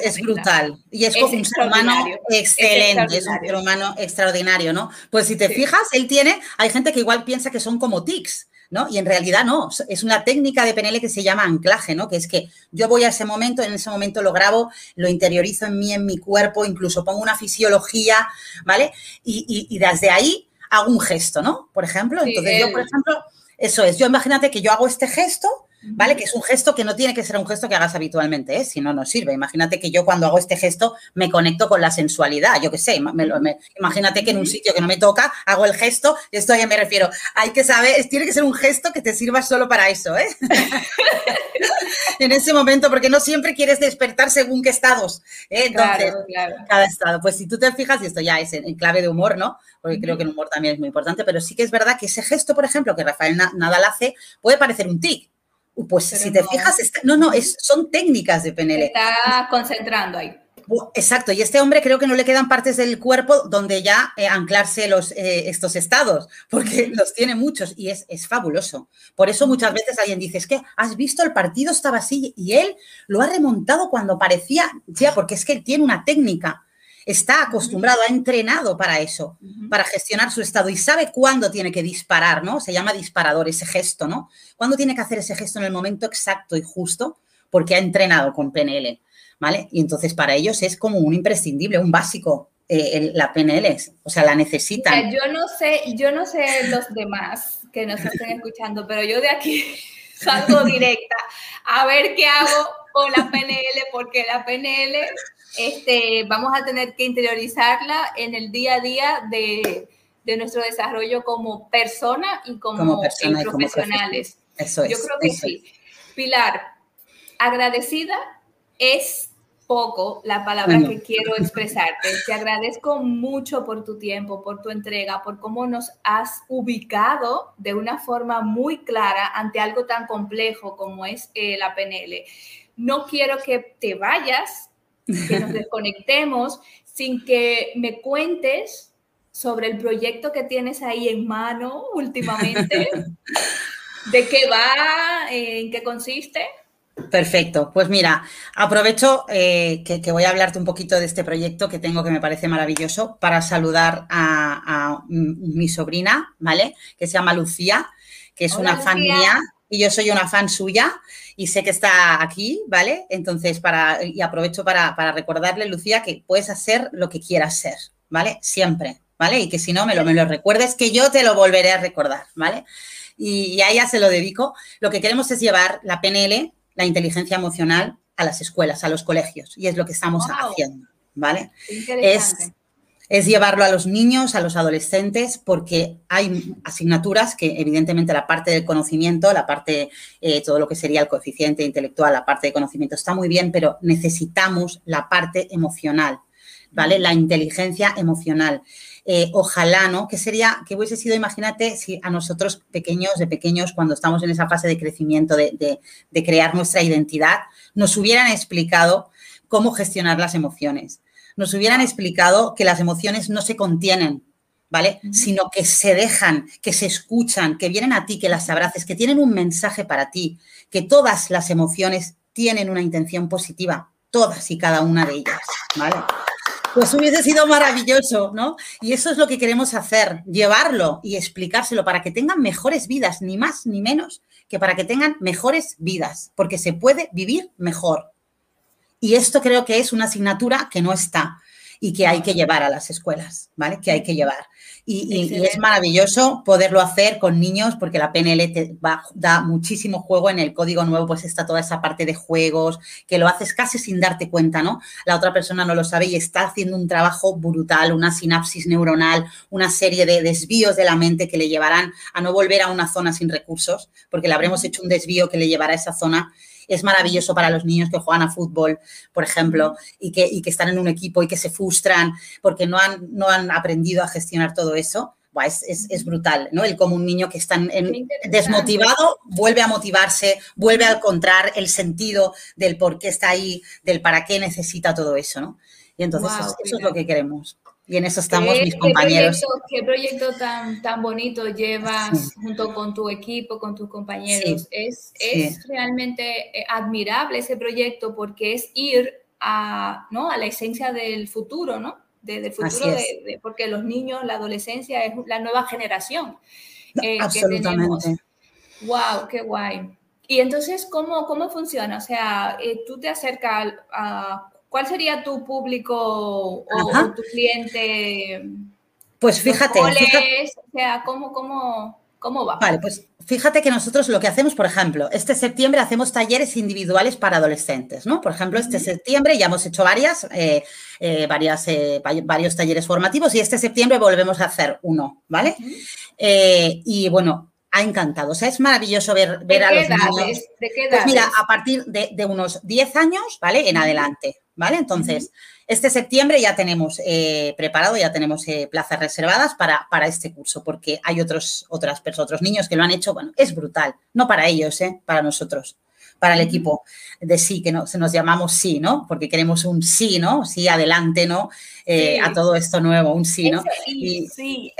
es, brutal. Y es, como un ser humano excelente, es, un ser humano extraordinario, ¿no? Pues si te fijas, él tiene, hay gente que igual piensa que son como tics ¿no? Y en realidad no, es una técnica de PNL que se llama anclaje, ¿no? Que es que yo voy a ese momento, en ese momento lo grabo, lo interiorizo en mí, en mi cuerpo, incluso pongo una fisiología, ¿vale? Y, desde ahí hago un gesto, ¿no? Por ejemplo, entonces yo, por ejemplo, eso es, yo imagínate que yo hago este gesto ¿vale? Que es un gesto que no tiene que ser un gesto que hagas habitualmente, ¿eh? si no, no sirve. Imagínate que yo cuando hago este gesto me conecto con la sensualidad, yo qué sé, imagínate que en un sitio que no me toca hago el gesto, esto ya me refiero, hay que saber, tiene que ser un gesto que te sirva solo para eso, ¿eh? en ese momento, porque no siempre quieres despertar según qué estados, ¿eh? Entonces, cada estado. Pues si tú te fijas, y esto ya es en, clave de humor, ¿no? Porque creo que el humor también es muy importante, pero sí que es verdad que ese gesto, por ejemplo, que Rafael Nadal hace, puede parecer un tic, pues si te fijas, no, no, es, son técnicas de PNL. Está concentrando ahí. Exacto, y este hombre creo que no le quedan partes del cuerpo donde ya eh, anclarse los, eh, estos estados, porque los tiene muchos y es, es, fabuloso. Por eso muchas veces alguien dice, es que has visto el partido estaba así y él lo ha remontado cuando parecía, ya, porque es que él tiene una técnica está acostumbrado, ha entrenado para eso, para gestionar su estado y sabe cuándo tiene que disparar, ¿no? Se llama disparador ese gesto, ¿no? Cuándo tiene que hacer ese gesto en el momento exacto y justo, porque ha entrenado con PNL, ¿vale? Y entonces para ellos es como un imprescindible, un básico. Eh, la PNL, o sea, la necesitan. yo no sé, yo no sé los demás que nos estén escuchando, pero yo de aquí salgo directa a ver qué hago con la PNL, porque la PNL este, vamos a tener que interiorizarla en el día a día de, nuestro desarrollo como persona y como, profesionales. Eso es, Yo creo que sí. Pilar, agradecida es poco la palabra que quiero expresarte. Te agradezco mucho por tu tiempo, por tu entrega, por cómo nos has ubicado de una forma muy clara ante algo tan complejo como es eh, la PNL. No quiero que te vayas que nos desconectemos sin que me cuentes sobre el proyecto que tienes ahí en mano últimamente, de qué va, en qué consiste. Perfecto, pues mira, aprovecho eh, que, voy a hablarte un poquito de este proyecto que tengo que me parece maravilloso para saludar a, mi sobrina, ¿vale? Que se llama Lucía, que es una fan mía y yo soy una fan suya y sé que está aquí, ¿vale? Entonces, para, y aprovecho para, recordarle, Lucía, que puedes hacer lo que quieras ser, ¿vale? Siempre, ¿vale? Y que si no, me lo, me lo recuerdes, que yo te lo volveré a recordar, ¿vale? Y, a ella se lo dedico. Lo que queremos es llevar la PNL, la inteligencia emocional, a las escuelas, a los colegios, y es lo que estamos haciendo, ¿vale? Es, es llevarlo a los niños, a los adolescentes, porque hay asignaturas que evidentemente la parte del conocimiento, la parte, eh, todo lo que sería el coeficiente intelectual, la parte de conocimiento está muy bien, pero necesitamos la parte emocional, ¿vale? La inteligencia emocional. Eh, ojalá, ¿no? Que sería, que hubiese sido, imagínate, si a nosotros pequeños, de pequeños, cuando estamos en esa fase de crecimiento, de, de crear nuestra identidad, nos hubieran explicado cómo gestionar las emociones nos hubieran explicado que las emociones no se contienen, ¿vale? Sino que se dejan, que se escuchan, que vienen a ti, que las abraces, que tienen un mensaje para ti, que todas las emociones tienen una intención positiva, todas y cada una de ellas, ¿vale? Pues hubiese sido maravilloso, ¿no? Y eso es lo que queremos hacer, llevarlo y explicárselo para que tengan mejores vidas, ni más ni menos que para que tengan mejores vidas, porque se puede vivir mejor. Y esto creo que es una asignatura que no está y que hay que llevar a las escuelas, ¿vale? Que hay que llevar. Y, es maravilloso poderlo hacer con niños porque la PNL te da muchísimo juego en el código nuevo, pues está toda esa parte de juegos, que lo haces casi sin darte cuenta, ¿no? La otra persona no lo sabe y está haciendo un trabajo brutal, una sinapsis neuronal, una serie de desvíos de la mente que le llevarán a no volver a una zona sin recursos, porque le habremos hecho un desvío que le llevará a esa zona es maravilloso para los niños que juegan a fútbol, por ejemplo, y que, y que están en un equipo y que se frustran porque no han, no han aprendido a gestionar todo eso. Es, es, brutal, ¿no? El como un niño que está desmotivado vuelve a motivarse, vuelve a encontrar el sentido del por qué está ahí, del para qué necesita todo eso, ¿no? Y entonces eso es lo que queremos. Y en eso estamos mis compañeros. ¿Qué proyecto, tan, tan bonito llevas junto con tu equipo, con tus compañeros? es, es realmente eh, admirable ese proyecto porque es ir a, ¿no? a la esencia del futuro, ¿no? del futuro, de, porque los niños, la adolescencia es la nueva generación. Eh, Absolutamente. Wow, qué guay. Y entonces, ¿cómo, cómo funciona? O sea, eh, tú te acercas a, ¿cuál sería tu público o, tu cliente? Pues fíjate, fíjate. O sea, ¿cómo, cómo, cómo va? Vale, pues fíjate que nosotros lo que hacemos, por ejemplo, este septiembre hacemos talleres individuales para adolescentes, ¿no? Por ejemplo, este septiembre ya hemos hecho varias, eh, eh, varias varios talleres formativos y este septiembre volvemos a hacer uno, ¿vale? y bueno, ha encantado. O sea, es maravilloso ver, ver a los niños. ¿De qué Pues mira, a partir de, unos 10 años, ¿vale? En adelante, ¿vale? Entonces, este septiembre ya tenemos eh, preparado, ya tenemos eh, plazas reservadas para, para este curso, porque hay otros, otras personas, otros niños que lo han hecho. Bueno, es brutal. No para ellos, ¿eh? Para nosotros para el equipo de sí, que no, se nos llamamos sí, ¿no? Porque queremos un sí, ¿no? Sí, adelante, ¿no? Eh, a todo esto nuevo, un sí, ¿no? y, sí.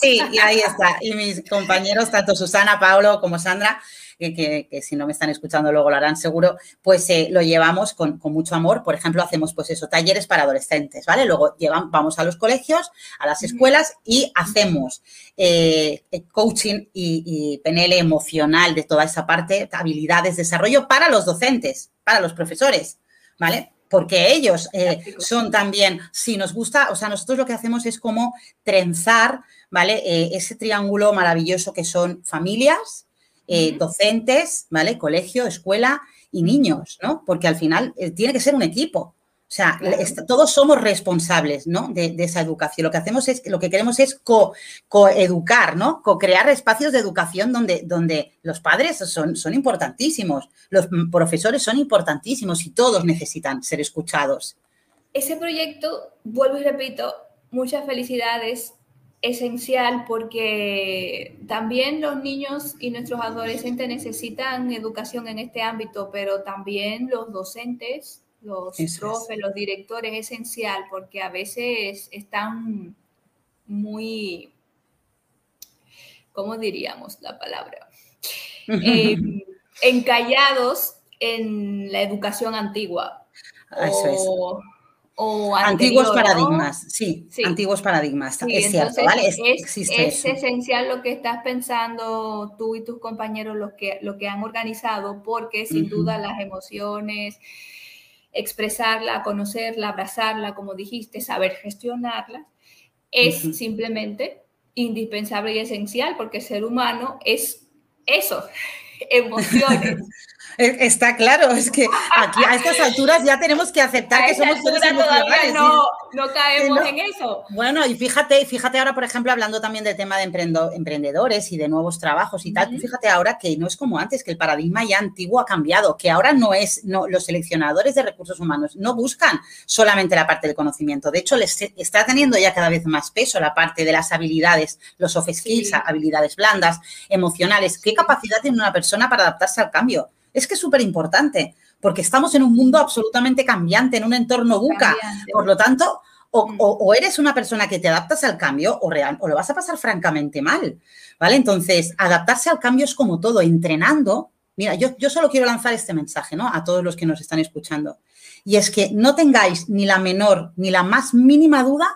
sí, y ahí está. Y mis compañeros, tanto Susana, Pablo como Sandra, que, si no me están escuchando luego lo harán seguro, pues eh, lo llevamos con, mucho amor. Por ejemplo, hacemos pues eso, talleres para adolescentes, ¿vale? Luego llevan, vamos a los colegios, a las escuelas y hacemos eh, coaching y, y PNL emocional de toda esa parte, habilidades, desarrollo para los docentes, para los profesores, ¿vale? porque ellos eh, son también, si nos gusta, o sea, nosotros lo que hacemos es como trenzar, ¿vale? ese triángulo maravilloso que son familias, eh, docentes, ¿vale? Colegio, escuela y niños, ¿no? Porque al final eh, tiene que ser un equipo. O sea, todos somos responsables, ¿no? De, esa educación. Lo que hacemos es, lo que queremos es coeducar, co ¿no? Co-crear espacios de educación donde, donde los padres son, son importantísimos, los profesores son importantísimos y todos necesitan ser escuchados. Ese proyecto, vuelvo y repito, muchas felicidades esencial porque también los niños y nuestros adolescentes necesitan educación en este ámbito, pero también los docentes, los profes, los directores, es esencial porque a veces están muy, ¿cómo diríamos la palabra? Em, encallados en la educación antigua. Eso antiguos paradigmas, sí, antiguos paradigmas, es cierto, ¿vale? Es, esencial lo que estás pensando tú y tus compañeros, lo que, lo que han organizado, porque sin duda las emociones, expresarla, conocerla, abrazarla, como dijiste, saber gestionarla, es simplemente indispensable y esencial, porque el ser humano es eso, emociones. Está claro, es que aquí a estas alturas ya tenemos que aceptar que somos seres emocionales. No, no caemos en eso. Bueno, y fíjate, fíjate ahora, por ejemplo, hablando también del tema de emprendedores y de nuevos trabajos y tal, fíjate ahora que no es como antes, que el paradigma ya antiguo ha cambiado, que ahora no es, no, los seleccionadores de recursos humanos no buscan solamente la parte del conocimiento, de hecho les está teniendo ya cada vez más peso la parte de las habilidades, los soft skills, habilidades blandas, emocionales, qué capacidad tiene una persona para adaptarse al cambio es que es súper importante, porque estamos en un mundo absolutamente cambiante, en un entorno buca. Por lo tanto, mm. o, eres una persona que te adaptas al cambio o, real, o lo vas a pasar francamente mal, ¿vale? Entonces, adaptarse al cambio es como todo, entrenando. Mira, yo, yo solo quiero lanzar este mensaje, ¿no? A todos los que nos están escuchando. Y es que no tengáis ni la menor ni la más mínima duda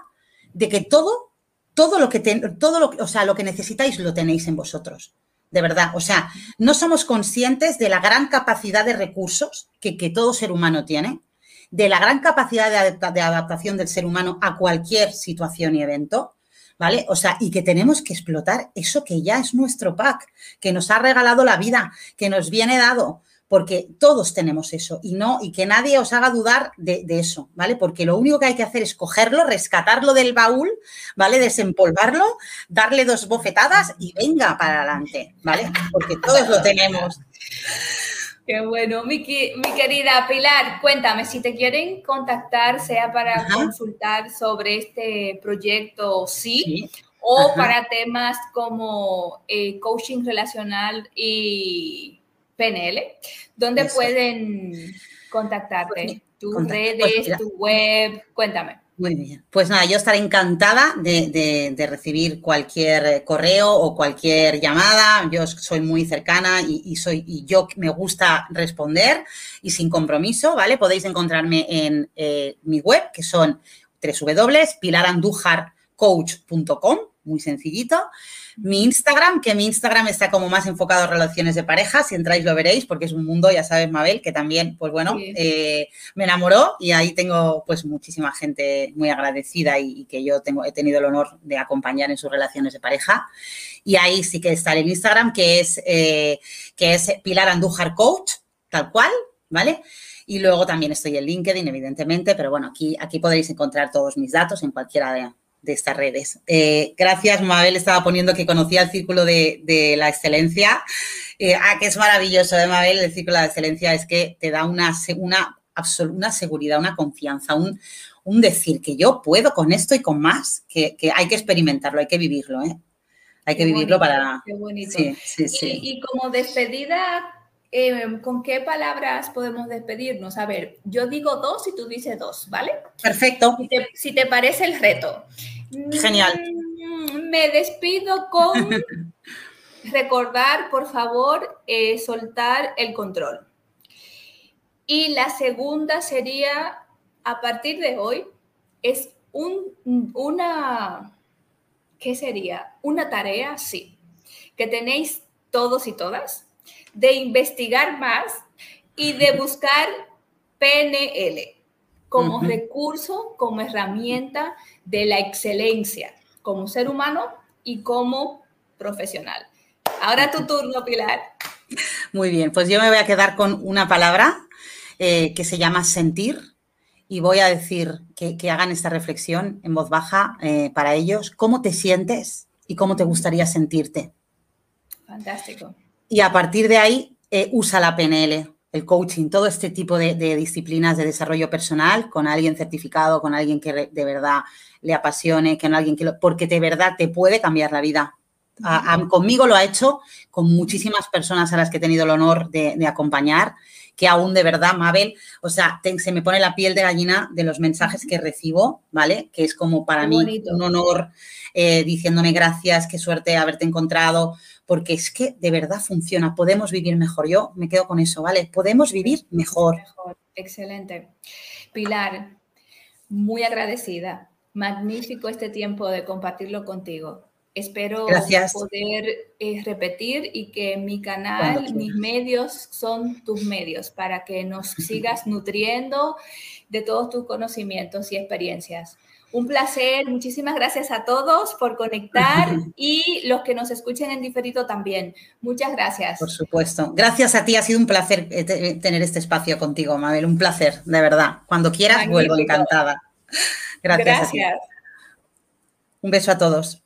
de que todo, todo lo que, todo lo, o sea, lo que necesitáis lo tenéis en vosotros de verdad. O sea, no somos conscientes de la gran capacidad de recursos que, todo ser humano tiene, de la gran capacidad de, adaptación del ser humano a cualquier situación y evento, ¿vale? O sea, y que tenemos que explotar eso que ya es nuestro pack, que nos ha regalado la vida, que nos viene dado porque todos tenemos eso y no, y que nadie os haga dudar de, eso, ¿vale? Porque lo único que hay que hacer es cogerlo, rescatarlo del baúl, ¿vale? Desempolvarlo, darle dos bofetadas y venga para adelante, ¿vale? Porque todos lo tenemos. Qué bueno. Mi, mi, querida Pilar, cuéntame, si te quieren contactar, sea para consultar sobre este proyecto, sí, o para temas como eh, coaching relacional y PNL, ¿dónde pueden contactarte? Pues Tus redes, pues tu web, cuéntame. Muy bien. Pues nada, yo estaré encantada de, recibir cualquier correo o cualquier llamada. Yo soy muy cercana y, soy, y yo me gusta responder y sin compromiso, ¿vale? Podéis encontrarme en eh, mi web, que son www.pilarandujarcoach.com muy sencillito. Mi Instagram, que mi Instagram está como más enfocado a relaciones de pareja, si entráis lo veréis, porque es un mundo, ya sabes, Mabel, que también, pues bueno, eh, me enamoró y ahí tengo pues muchísima gente muy agradecida y, que yo tengo, he tenido el honor de acompañar en sus relaciones de pareja. Y ahí sí que está el Instagram, que es, eh, que es Pilar Andújar Coach, tal cual, ¿vale? Y luego también estoy en LinkedIn, evidentemente, pero bueno, aquí, aquí podréis encontrar todos mis datos en cualquiera de, estas redes. Eh, gracias, Mabel estaba poniendo que conocía el círculo de, la excelencia. Eh, ah, que es maravilloso, ¿eh, Mabel? El círculo de la excelencia es que te da una, una, una seguridad, una confianza, un, un, decir que yo puedo con esto y con más, que, hay que experimentarlo, hay que vivirlo, ¿eh? Hay que vivirlo para... Qué bonito. Sí, sí, sí. y como despedida, Em, ¿con qué palabras podemos despedirnos? A ver, yo digo dos y tú dices dos, ¿vale? Perfecto. Si te, parece el reto. Genial. Mm, me despido con recordar, por favor, eh, soltar el control. Y la segunda sería, a partir de hoy, es un, una, ¿qué sería? Una tarea, sí, que tenéis todos y todas de investigar más y de buscar PNL como recurso, como herramienta de la excelencia como ser humano y como profesional. Ahora tu turno, Pilar. Muy bien, pues yo me voy a quedar con una palabra eh, que se llama sentir y voy a decir que, hagan esta reflexión en voz baja eh, para ellos. ¿Cómo te sientes y cómo te gustaría sentirte? Fantástico y a partir de ahí eh, usa la PNL, el coaching, todo este tipo de, disciplinas de desarrollo personal con alguien certificado, con alguien que de verdad le apasione, con alguien que porque de verdad te puede cambiar la vida. conmigo lo ha hecho, con muchísimas personas a las que he tenido el honor de, acompañar, que aún de verdad, Mabel, o sea, se me pone la piel de gallina de los mensajes que recibo, ¿vale? Que es como para mí un honor eh, diciéndome gracias, qué suerte haberte encontrado, porque es que de verdad funciona, podemos vivir mejor. Yo me quedo con eso, ¿vale? Podemos vivir mejor. Excelente. Pilar, muy agradecida. Magnífico este tiempo de compartirlo contigo. Espero poder eh, repetir y que mi canal, mis medios son tus medios para que nos sigas nutriendo de todos tus conocimientos y experiencias. Un placer, muchísimas gracias a todos por conectar y los que nos escuchen en diferido también. Muchas gracias. Por supuesto. Gracias a ti, ha sido un placer eh, eh, tener este espacio contigo, Mabel, un placer, de verdad. Cuando quieras, vuelvo encantada. Gracias. gracias. Un beso a todos.